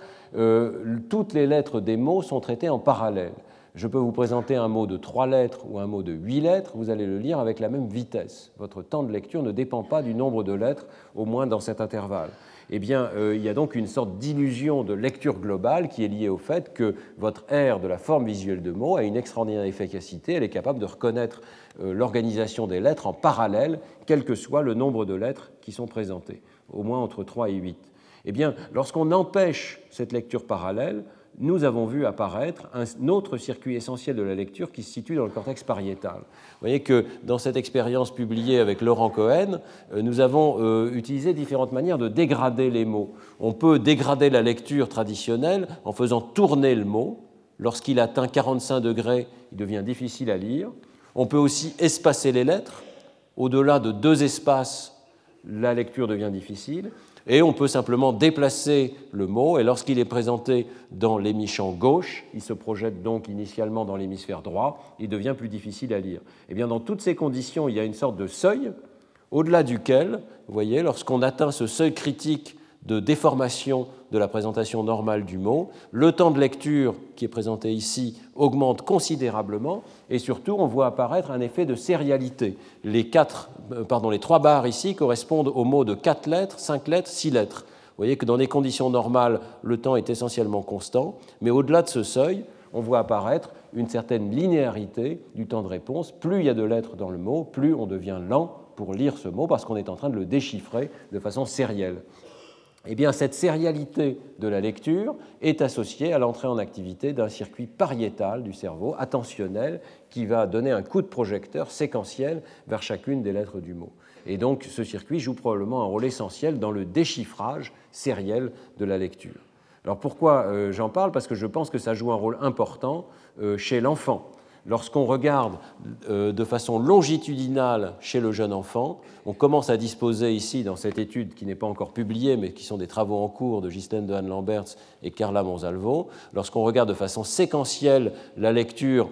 toutes les lettres des mots sont traitées en parallèle. Je peux vous présenter un mot de trois lettres ou un mot de huit lettres, vous allez le lire avec la même vitesse. Votre temps de lecture ne dépend pas du nombre de lettres, au moins dans cet intervalle eh bien, euh, il y a donc une sorte d'illusion de lecture globale qui est liée au fait que votre aire de la forme visuelle de mots a une extraordinaire efficacité. Elle est capable de reconnaître euh, l'organisation des lettres en parallèle, quel que soit le nombre de lettres qui sont présentées, au moins entre 3 et 8. Eh bien, lorsqu'on empêche cette lecture parallèle, nous avons vu apparaître un autre circuit essentiel de la lecture qui se situe dans le cortex pariétal. Vous voyez que dans cette expérience publiée avec Laurent Cohen, euh, nous avons euh, utilisé différentes manières de dégrader les mots. On peut dégrader la lecture traditionnelle en faisant tourner le mot. Lorsqu'il atteint 45 degrés, il devient difficile à lire. On peut aussi espacer les lettres. Au-delà de deux espaces, la lecture devient difficile et on peut simplement déplacer le mot, et lorsqu'il est présenté dans l'hémichamp gauche, il se projette donc initialement dans l'hémisphère droit, il devient plus difficile à lire. Eh bien dans toutes ces conditions, il y a une sorte de seuil au-delà duquel, vous voyez, lorsqu'on atteint ce seuil critique de déformation de la présentation normale du mot. Le temps de lecture qui est présenté ici augmente considérablement et surtout on voit apparaître un effet de sérialité. Les, quatre, euh, pardon, les trois barres ici correspondent aux mots de 4 lettres, 5 lettres, 6 lettres. Vous voyez que dans des conditions normales, le temps est essentiellement constant, mais au-delà de ce seuil, on voit apparaître une certaine linéarité du temps de réponse. Plus il y a de lettres dans le mot, plus on devient lent pour lire ce mot parce qu'on est en train de le déchiffrer de façon sérielle eh bien, cette sérialité de la lecture est associée à l'entrée en activité d'un circuit pariétal du cerveau, attentionnel, qui va donner un coup de projecteur séquentiel vers chacune des lettres du mot. Et donc, ce circuit joue probablement un rôle essentiel dans le déchiffrage sériel de la lecture. Alors pourquoi euh, j'en parle? Parce que je pense que ça joue un rôle important euh, chez l'enfant. Lorsqu'on regarde euh, de façon longitudinale chez le jeune enfant, on commence à disposer ici, dans cette étude qui n'est pas encore publiée, mais qui sont des travaux en cours de Ghislaine de Lamberts et Carla Monsalvo, lorsqu'on regarde de façon séquentielle la lecture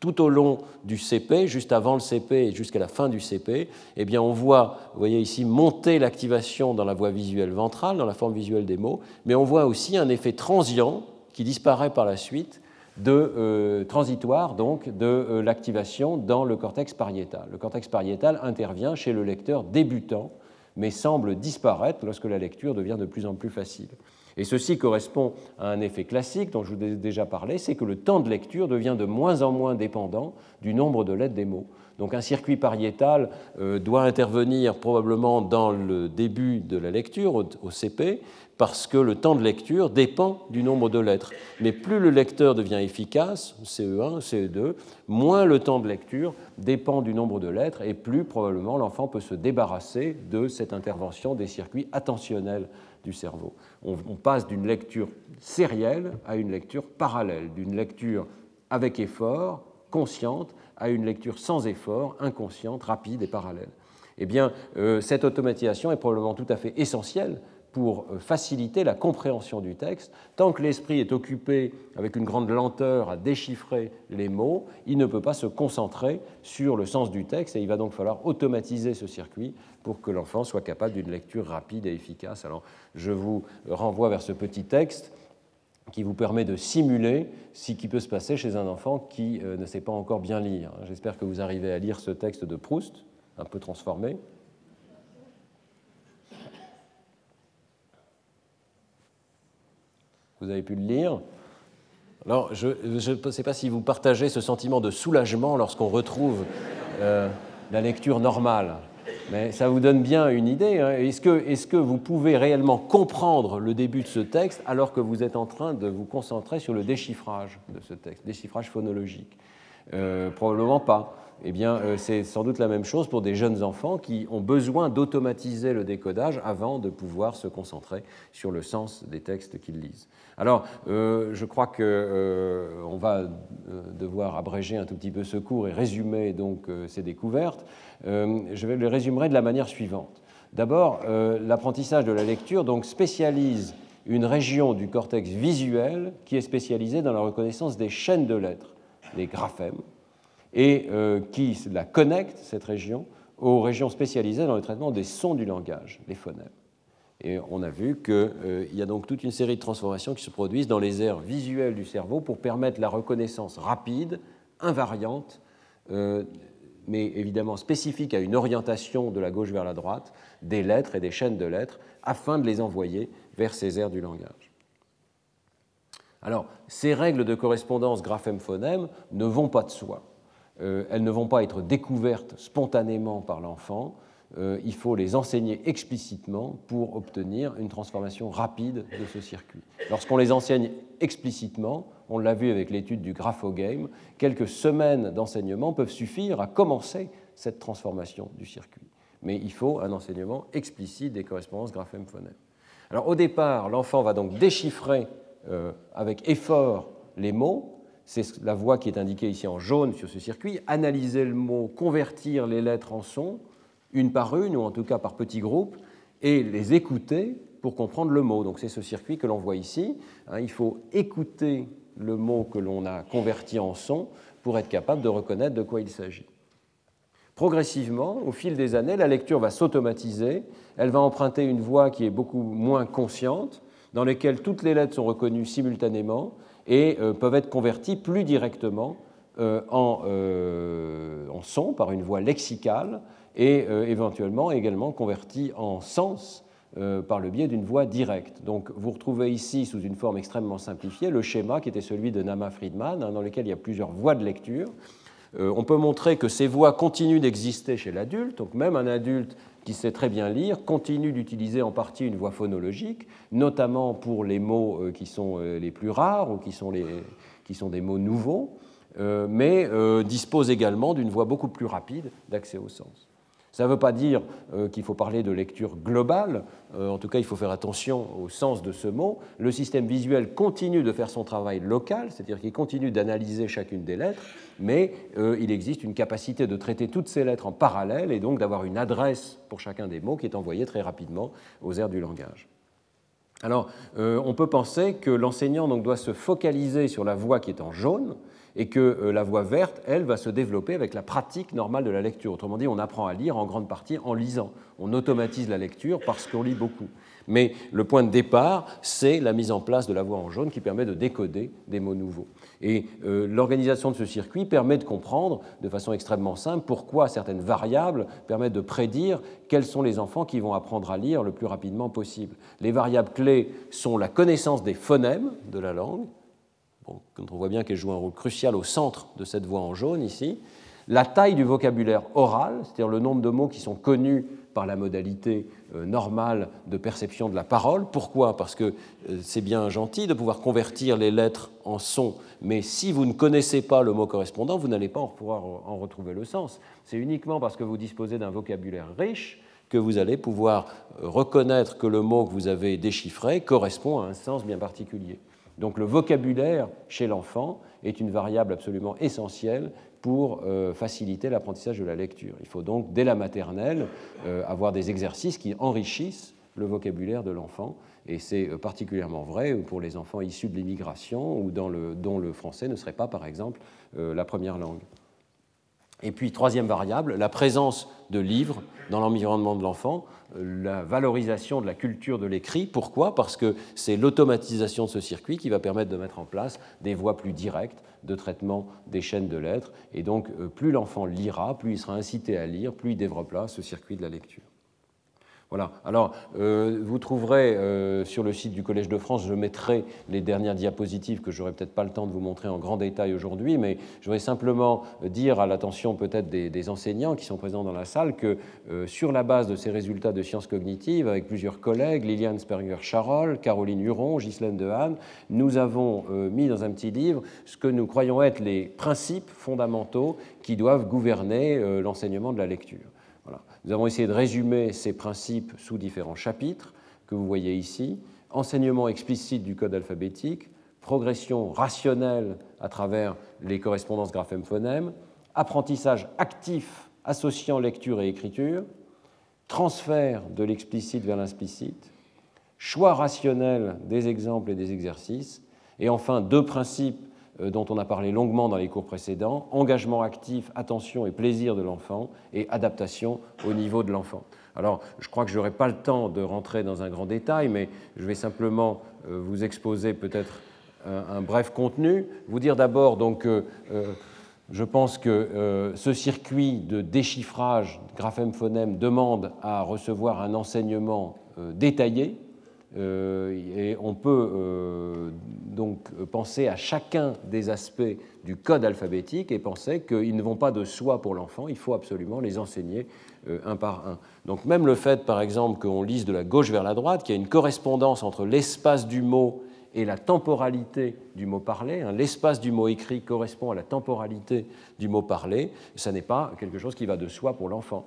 tout au long du CP, juste avant le CP et jusqu'à la fin du CP, eh bien on voit, ici, monter l'activation dans la voie visuelle ventrale, dans la forme visuelle des mots, mais on voit aussi un effet transient qui disparaît par la suite de euh, transitoire donc de euh, l'activation dans le cortex pariétal. Le cortex pariétal intervient chez le lecteur débutant, mais semble disparaître lorsque la lecture devient de plus en plus facile. Et ceci correspond à un effet classique dont je vous ai déjà parlé, c'est que le temps de lecture devient de moins en moins dépendant du nombre de lettres des mots. Donc un circuit pariétal euh, doit intervenir probablement dans le début de la lecture, au, CP, parce que le temps de lecture dépend du nombre de lettres. Mais plus le lecteur devient efficace, CE1, CE2, moins le temps de lecture dépend du nombre de lettres et plus probablement l'enfant peut se débarrasser de cette intervention des circuits attentionnels du cerveau. On, passe d'une lecture sérielle à une lecture parallèle, d'une lecture avec effort, consciente, à une lecture sans effort, inconsciente, rapide et parallèle. Eh bien, euh, cette automatisation est probablement tout à fait essentielle pour euh, faciliter la compréhension du texte. Tant que l'esprit est occupé avec une grande lenteur à déchiffrer les mots, il ne peut pas se concentrer sur le sens du texte et il va donc falloir automatiser ce circuit pour que l'enfant soit capable d'une lecture rapide et efficace. Alors, je vous renvoie vers ce petit texte qui vous permet de simuler ce qui peut se passer chez un enfant qui euh, ne sait pas encore bien lire. J'espère que vous arrivez à lire ce texte de Proust, un peu transformé. Vous avez pu le lire Alors, je ne sais pas si vous partagez ce sentiment de soulagement lorsqu'on retrouve euh, la lecture normale. Mais ça vous donne bien une idée. Hein. Est-ce que, vous pouvez réellement comprendre le début de ce texte alors que vous êtes en train de vous concentrer sur le déchiffrage de ce texte, déchiffrage phonologique? Euh, Probablement pas. Eh bien, euh, c'est sans doute la même chose pour des jeunes enfants qui ont besoin d'automatiser le décodage avant de pouvoir se concentrer sur le sens des textes qu'ils lisent. Alors, euh, je crois qu'on va devoir abréger un tout petit peu ce cours et résumer donc ces découvertes. Euh, je vais le résumer de la manière suivante. D'abord, euh, l'apprentissage de la lecture donc, spécialise une région du cortex visuel qui est spécialisée dans la reconnaissance des chaînes de lettres, les graphèmes, et euh, qui la connecte, cette région, aux régions spécialisées dans le traitement des sons du langage, les phonèmes. Et on a vu qu'il y a donc toute une série de transformations qui se produisent dans les aires visuelles du cerveau pour permettre la reconnaissance rapide, invariante, mais évidemment spécifique à une orientation de la gauche vers la droite, des lettres et des chaînes de lettres, afin de les envoyer vers ces aires du langage. Alors, ces règles de correspondance graphème-phonème ne vont pas de soi. Euh, elles ne vont pas être découvertes spontanément par l'enfant. Euh, il faut les enseigner explicitement pour obtenir une transformation rapide de ce circuit. Lorsqu'on les enseigne explicitement, on l'a vu avec l'étude du graphogame, quelques semaines d'enseignement peuvent suffire à commencer cette transformation du circuit. Mais il faut un enseignement explicite des correspondances graphème-phonème. Alors au départ, l'enfant va donc déchiffrer euh, avec effort les mots, c'est la voix qui est indiquée ici en jaune sur ce circuit, analyser le mot, convertir les lettres en sons, une par une, ou en tout cas par petits groupes, et les écouter pour comprendre le mot. Donc c'est ce circuit que l'on voit ici. Hein, il faut écouter le mot que l'on a converti en son pour être capable de reconnaître de quoi il s'agit. Progressivement, au fil des années, la lecture va s'automatiser, elle va emprunter une voix qui est beaucoup moins consciente, dans laquelle toutes les lettres sont reconnues simultanément et euh, peuvent être converties plus directement euh, en, euh, en, son par une voix lexicale et éventuellement également converties en sens euh, par le biais d'une voie directe. Donc vous retrouvez ici, sous une forme extrêmement simplifiée, le schéma qui était celui de Nama Friedman, hein, dans lequel il y a plusieurs voies de lecture. Euh, on peut montrer que ces voies continuent d'exister chez l'adulte, donc même un adulte qui sait très bien lire continue d'utiliser en partie une voix phonologique, notamment pour les mots euh, qui sont les plus rares ou qui sont, qui sont des mots nouveaux, mais dispose également d'une voix beaucoup plus rapide d'accès au sens. Ça ne veut pas dire euh, qu'il faut parler de lecture globale, euh, en tout cas il faut faire attention au sens de ce mot. Le système visuel continue de faire son travail local, c'est-à-dire qu'il continue d'analyser chacune des lettres, mais euh, il existe une capacité de traiter toutes ces lettres en parallèle et donc d'avoir une adresse pour chacun des mots qui est envoyée très rapidement aux aires du langage. Alors, on peut penser que l'enseignant doit se focaliser sur la voix qui est en jaune, et que euh, la voix verte, elle, va se développer avec la pratique normale de la lecture. Autrement dit, on apprend à lire en grande partie en lisant. On automatise la lecture parce qu'on lit beaucoup. Mais le point de départ, c'est la mise en place de la voix en jaune qui permet de décoder des mots nouveaux. Et euh, l'organisation de ce circuit permet de comprendre de façon extrêmement simple pourquoi certaines variables permettent de prédire quels sont les enfants qui vont apprendre à lire le plus rapidement possible. Les variables clés sont la connaissance des phonèmes de la langue, bon, on voit bien qu'elle joue un rôle crucial au centre de cette voix en jaune ici, la taille du vocabulaire oral, c'est-à-dire le nombre de mots qui sont connus par la modalité euh, normale de perception de la parole. Pourquoi? Parce que euh, c'est bien gentil de pouvoir convertir les lettres en sons, mais si vous ne connaissez pas le mot correspondant, vous n'allez pas pouvoir en retrouver le sens. C'est uniquement parce que vous disposez d'un vocabulaire riche que vous allez pouvoir euh, reconnaître que le mot que vous avez déchiffré correspond à un sens bien particulier. Donc le vocabulaire chez l'enfant est une variable absolument essentielle pour euh, faciliter l'apprentissage de la lecture. Il faut donc, dès la maternelle, euh, avoir des exercices qui enrichissent le vocabulaire de l'enfant. Et c'est euh, particulièrement vrai pour les enfants issus de l'immigration ou dont le français ne serait pas, par exemple, la première langue. Et puis, troisième variable, la présence de livres dans l'environnement de l'enfant, la valorisation de la culture de l'écrit. Pourquoi? Parce que c'est l'automatisation de ce circuit qui va permettre de mettre en place des voies plus directes de traitement des chaînes de lettres. Et donc, euh, plus l'enfant lira, plus il sera incité à lire, plus il développera ce circuit de la lecture. Voilà. Alors, euh, vous trouverez euh, sur le site du Collège de France, je mettrai les dernières diapositives que j'aurai peut-être pas le temps de vous montrer en grand détail aujourd'hui, mais je voudrais simplement dire à l'attention peut-être des, enseignants qui sont présents dans la salle que euh, sur la base de ces résultats de sciences cognitives, avec plusieurs collègues, Liliane Sperger-Charol, Caroline Huron, Ghislaine Dehaene, nous avons mis dans un petit livre ce que nous croyons être les principes fondamentaux qui doivent gouverner l'enseignement de la lecture. Nous avons essayé de résumer ces principes sous différents chapitres que vous voyez ici. Enseignement explicite du code alphabétique, progression rationnelle à travers les correspondances graphèmes-phonèmes, apprentissage actif associant lecture et écriture, transfert de l'explicite vers l'implicite, choix rationnel des exemples et des exercices, et enfin deux principes dont on a parlé longuement dans les cours précédents, engagement actif, attention et plaisir de l'enfant, et adaptation au niveau de l'enfant. Alors, je crois que je n'aurai pas le temps de rentrer dans un grand détail, mais je vais simplement euh, vous exposer peut-être un, bref contenu. Vous dire d'abord, donc, euh, je pense que ce circuit de déchiffrage graphème-phonème demande à recevoir un enseignement détaillé, euh, et on peut euh, donc penser à chacun des aspects du code alphabétique et penser qu'ils ne vont pas de soi pour l'enfant, il faut absolument les enseigner euh, un par un. Donc même le fait, par exemple, qu'on lise de la gauche vers la droite, qu'il y a une correspondance entre l'espace du mot et la temporalité du mot parlé. Hein, l'espace du mot écrit correspond à la temporalité du mot parlé. Ça n'est pas quelque chose qui va de soi pour l'enfant.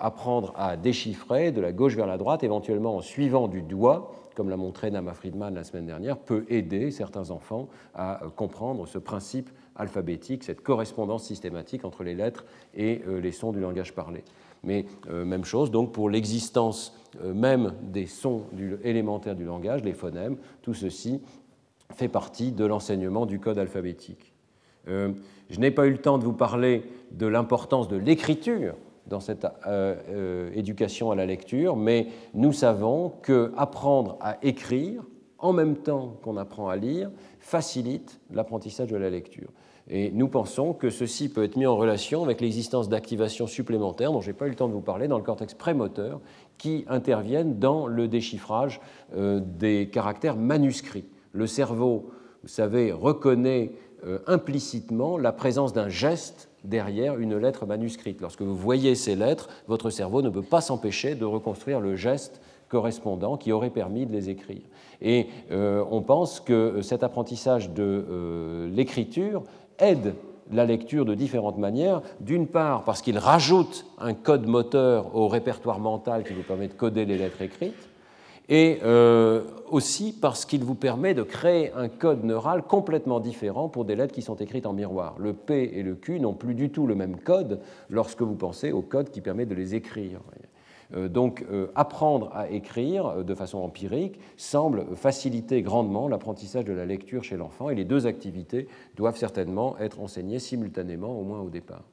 apprendre à déchiffrer de la gauche vers la droite, éventuellement en suivant du doigt, comme l'a montré Nama Friedman la semaine dernière, peut aider certains enfants à euh, comprendre ce principe alphabétique, cette correspondance systématique entre les lettres et euh, les sons du langage parlé. Mais euh, même chose donc pour l'existence même des sons élémentaires du langage, les phonèmes, tout ceci fait partie de l'enseignement du code alphabétique. je n'ai pas eu le temps de vous parler de l'importance de l'écriture dans cette euh, euh, éducation à la lecture, mais nous savons que apprendre à écrire en même temps qu'on apprend à lire facilite l'apprentissage de la lecture. Et nous pensons que ceci peut être mis en relation avec l'existence d'activations supplémentaires, dont je n'ai pas eu le temps de vous parler, dans le cortex prémoteur, qui interviennent dans le déchiffrage euh, des caractères manuscrits. Le cerveau, vous savez, reconnaît implicitement la présence d'un geste derrière une lettre manuscrite. Lorsque vous voyez ces lettres, votre cerveau ne peut pas s'empêcher de reconstruire le geste correspondant qui aurait permis de les écrire. Et euh, on pense que cet apprentissage de euh, l'écriture aide la lecture de différentes manières. D'une part, parce qu'il rajoute un code moteur au répertoire mental qui vous permet de coder les lettres écrites et euh, aussi parce qu'il vous permet de créer un code neural complètement différent pour des lettres qui sont écrites en miroir. Le P et le Q n'ont plus du tout le même code lorsque vous pensez au code qui permet de les écrire. Euh, donc euh, apprendre à écrire de façon empirique semble faciliter grandement l'apprentissage de la lecture chez l'enfant et les deux activités doivent certainement être enseignées simultanément au moins au départ.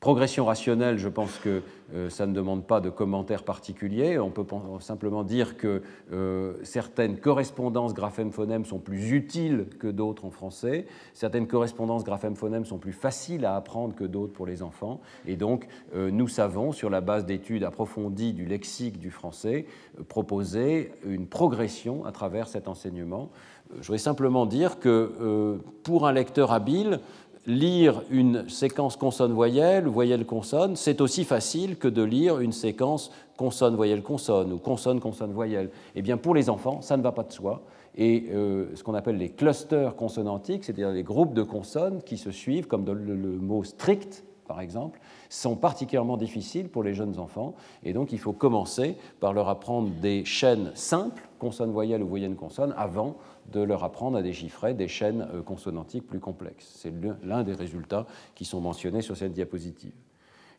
Progression rationnelle, je pense que euh, ça ne demande pas de commentaires particuliers. On peut simplement dire que euh, certaines correspondances graphème-phonème sont plus utiles que d'autres en français. Certaines correspondances graphème-phonème sont plus faciles à apprendre que d'autres pour les enfants. Et donc, euh, nous savons, sur la base d'études approfondies du lexique du français, proposer une progression à travers cet enseignement. Je voudrais simplement dire que pour un lecteur habile, lire une séquence consonne-voyelle voyelle-consonne, c'est aussi facile que de lire une séquence consonne-voyelle-consonne ou consonne-consonne-voyelle. Eh bien, pour les enfants, ça ne va pas de soi. Et euh, ce qu'on appelle les clusters consonantiques, c'est-à-dire les groupes de consonnes qui se suivent, comme le, le mot strict, par exemple, sont particulièrement difficiles pour les jeunes enfants. Et donc, il faut commencer par leur apprendre des chaînes simples, consonne-voyelle ou voyelle-consonne, avant de leur apprendre à déchiffrer des chaînes euh, consonantiques plus complexes. C'est l'un des résultats qui sont mentionnés sur cette diapositive.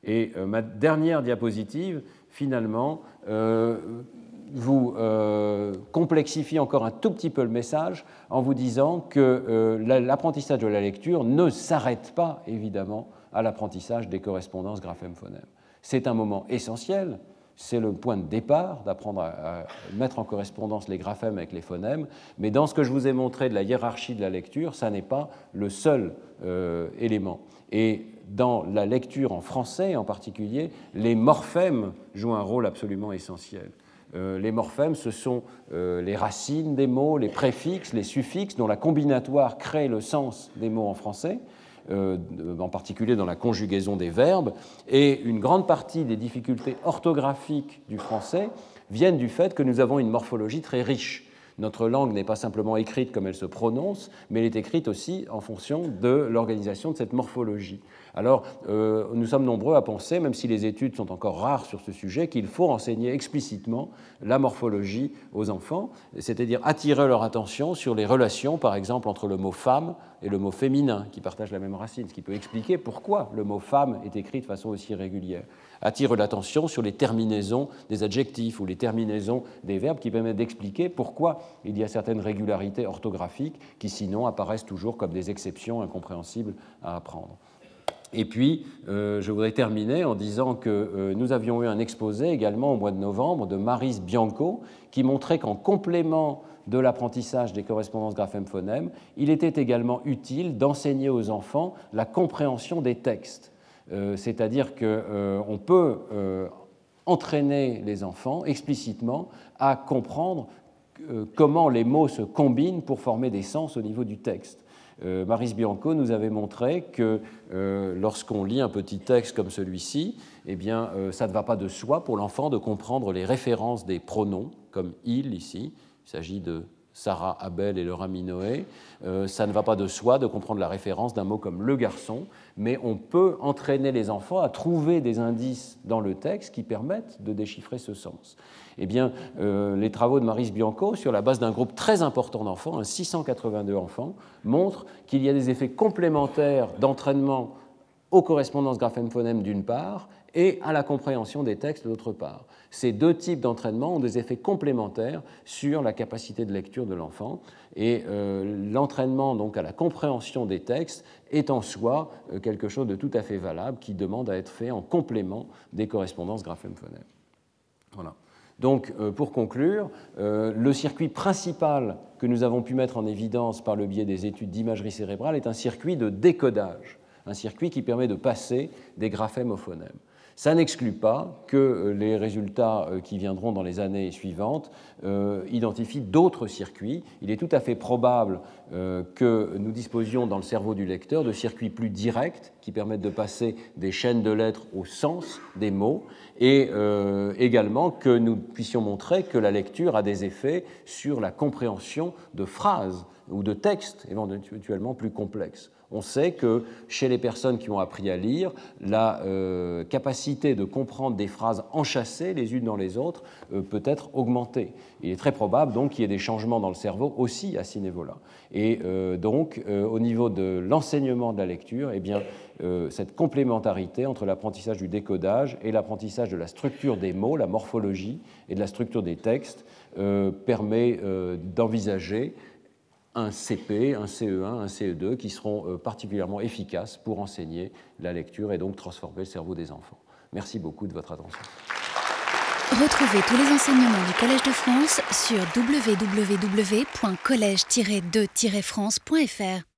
Et euh, ma dernière diapositive, finalement, euh, vous complexifie encore un tout petit peu le message en vous disant que l'apprentissage de la lecture ne s'arrête pas, évidemment, à l'apprentissage des correspondances graphème-phonème. C'est un moment essentiel, c'est le point de départ d'apprendre à, mettre en correspondance les graphèmes avec les phonèmes, mais dans ce que je vous ai montré de la hiérarchie de la lecture, ça n'est pas le seul euh, élément. Et dans la lecture en français en particulier, les morphèmes jouent un rôle absolument essentiel. Euh, les morphèmes, ce sont euh, les racines des mots, les préfixes, les suffixes, dont la combinatoire crée le sens des mots en français. Euh, en particulier dans la conjugaison des verbes, et une grande partie des difficultés orthographiques du français viennent du fait que nous avons une morphologie très riche. Notre langue n'est pas simplement écrite comme elle se prononce, mais elle est écrite aussi en fonction de l'organisation de cette morphologie. Alors, euh, nous sommes nombreux à penser, même si les études sont encore rares sur ce sujet, qu'il faut enseigner explicitement la morphologie aux enfants, c'est-à-dire attirer leur attention sur les relations, par exemple, entre le mot femme et le mot féminin, qui partagent la même racine, ce qui peut expliquer pourquoi le mot femme est écrit de façon aussi régulière. Attire l'attention sur les terminaisons des adjectifs ou les terminaisons des verbes qui permettent d'expliquer pourquoi il y a certaines régularités orthographiques qui sinon apparaissent toujours comme des exceptions incompréhensibles à apprendre. Et puis, euh, je voudrais terminer en disant que euh, nous avions eu un exposé également au mois de novembre de Maris Bianco qui montrait qu'en complément de l'apprentissage des correspondances graphème-phonème, il était également utile d'enseigner aux enfants la compréhension des textes. Euh, c'est-à-dire qu'on peut entraîner les enfants explicitement à comprendre comment les mots se combinent pour former des sens au niveau du texte. Euh, Maris Bianco nous avait montré que euh, lorsqu'on lit un petit texte comme celui-ci, eh bien, euh, ça ne va pas de soi pour l'enfant de comprendre les références des pronoms, comme il ici. Il s'agit de Sarah Abel et Laura Minoé. ça ne va pas de soi de comprendre la référence d'un mot comme le garçon, mais on peut entraîner les enfants à trouver des indices dans le texte qui permettent de déchiffrer ce sens. Eh bien, euh, les travaux de Maris Bianco, sur la base d'un groupe très important d'enfants, 682 enfants, montrent qu'il y a des effets complémentaires d'entraînement aux correspondances graphème-phonème d'une part et à la compréhension des textes d'autre part. Ces deux types d'entraînement ont des effets complémentaires sur la capacité de lecture de l'enfant et euh, l'entraînement donc à la compréhension des textes est en soi euh, quelque chose de tout à fait valable qui demande à être fait en complément des correspondances graphème-phonème. Voilà. Donc, euh, pour conclure, le circuit principal que nous avons pu mettre en évidence par le biais des études d'imagerie cérébrale est un circuit de décodage, un circuit qui permet de passer des graphèmes aux phonèmes. Ça n'exclut pas que euh, les résultats euh, qui viendront dans les années suivantes euh, identifient d'autres circuits. Il est tout à fait probable que nous disposions dans le cerveau du lecteur de circuits plus directs qui permettent de passer des chaînes de lettres au sens des mots et également que nous puissions montrer que la lecture a des effets sur la compréhension de phrases ou de textes éventuellement plus complexes on sait que chez les personnes qui ont appris à lire, la euh, capacité de comprendre des phrases enchâssées les unes dans les autres euh, peut être augmentée. Il est très probable donc qu'il y ait des changements dans le cerveau aussi à ce niveau-là. Et euh, donc, au niveau de l'enseignement de la lecture, eh bien, cette complémentarité entre l'apprentissage du décodage et l'apprentissage de la structure des mots, la morphologie et de la structure des textes permet d'envisager un CP, un CE1, un CE2 qui seront particulièrement efficaces pour enseigner la lecture et donc transformer le cerveau des enfants. Merci beaucoup de votre attention. Retrouvez tous les enseignements du Collège de France sur www.colège-2-france.fr.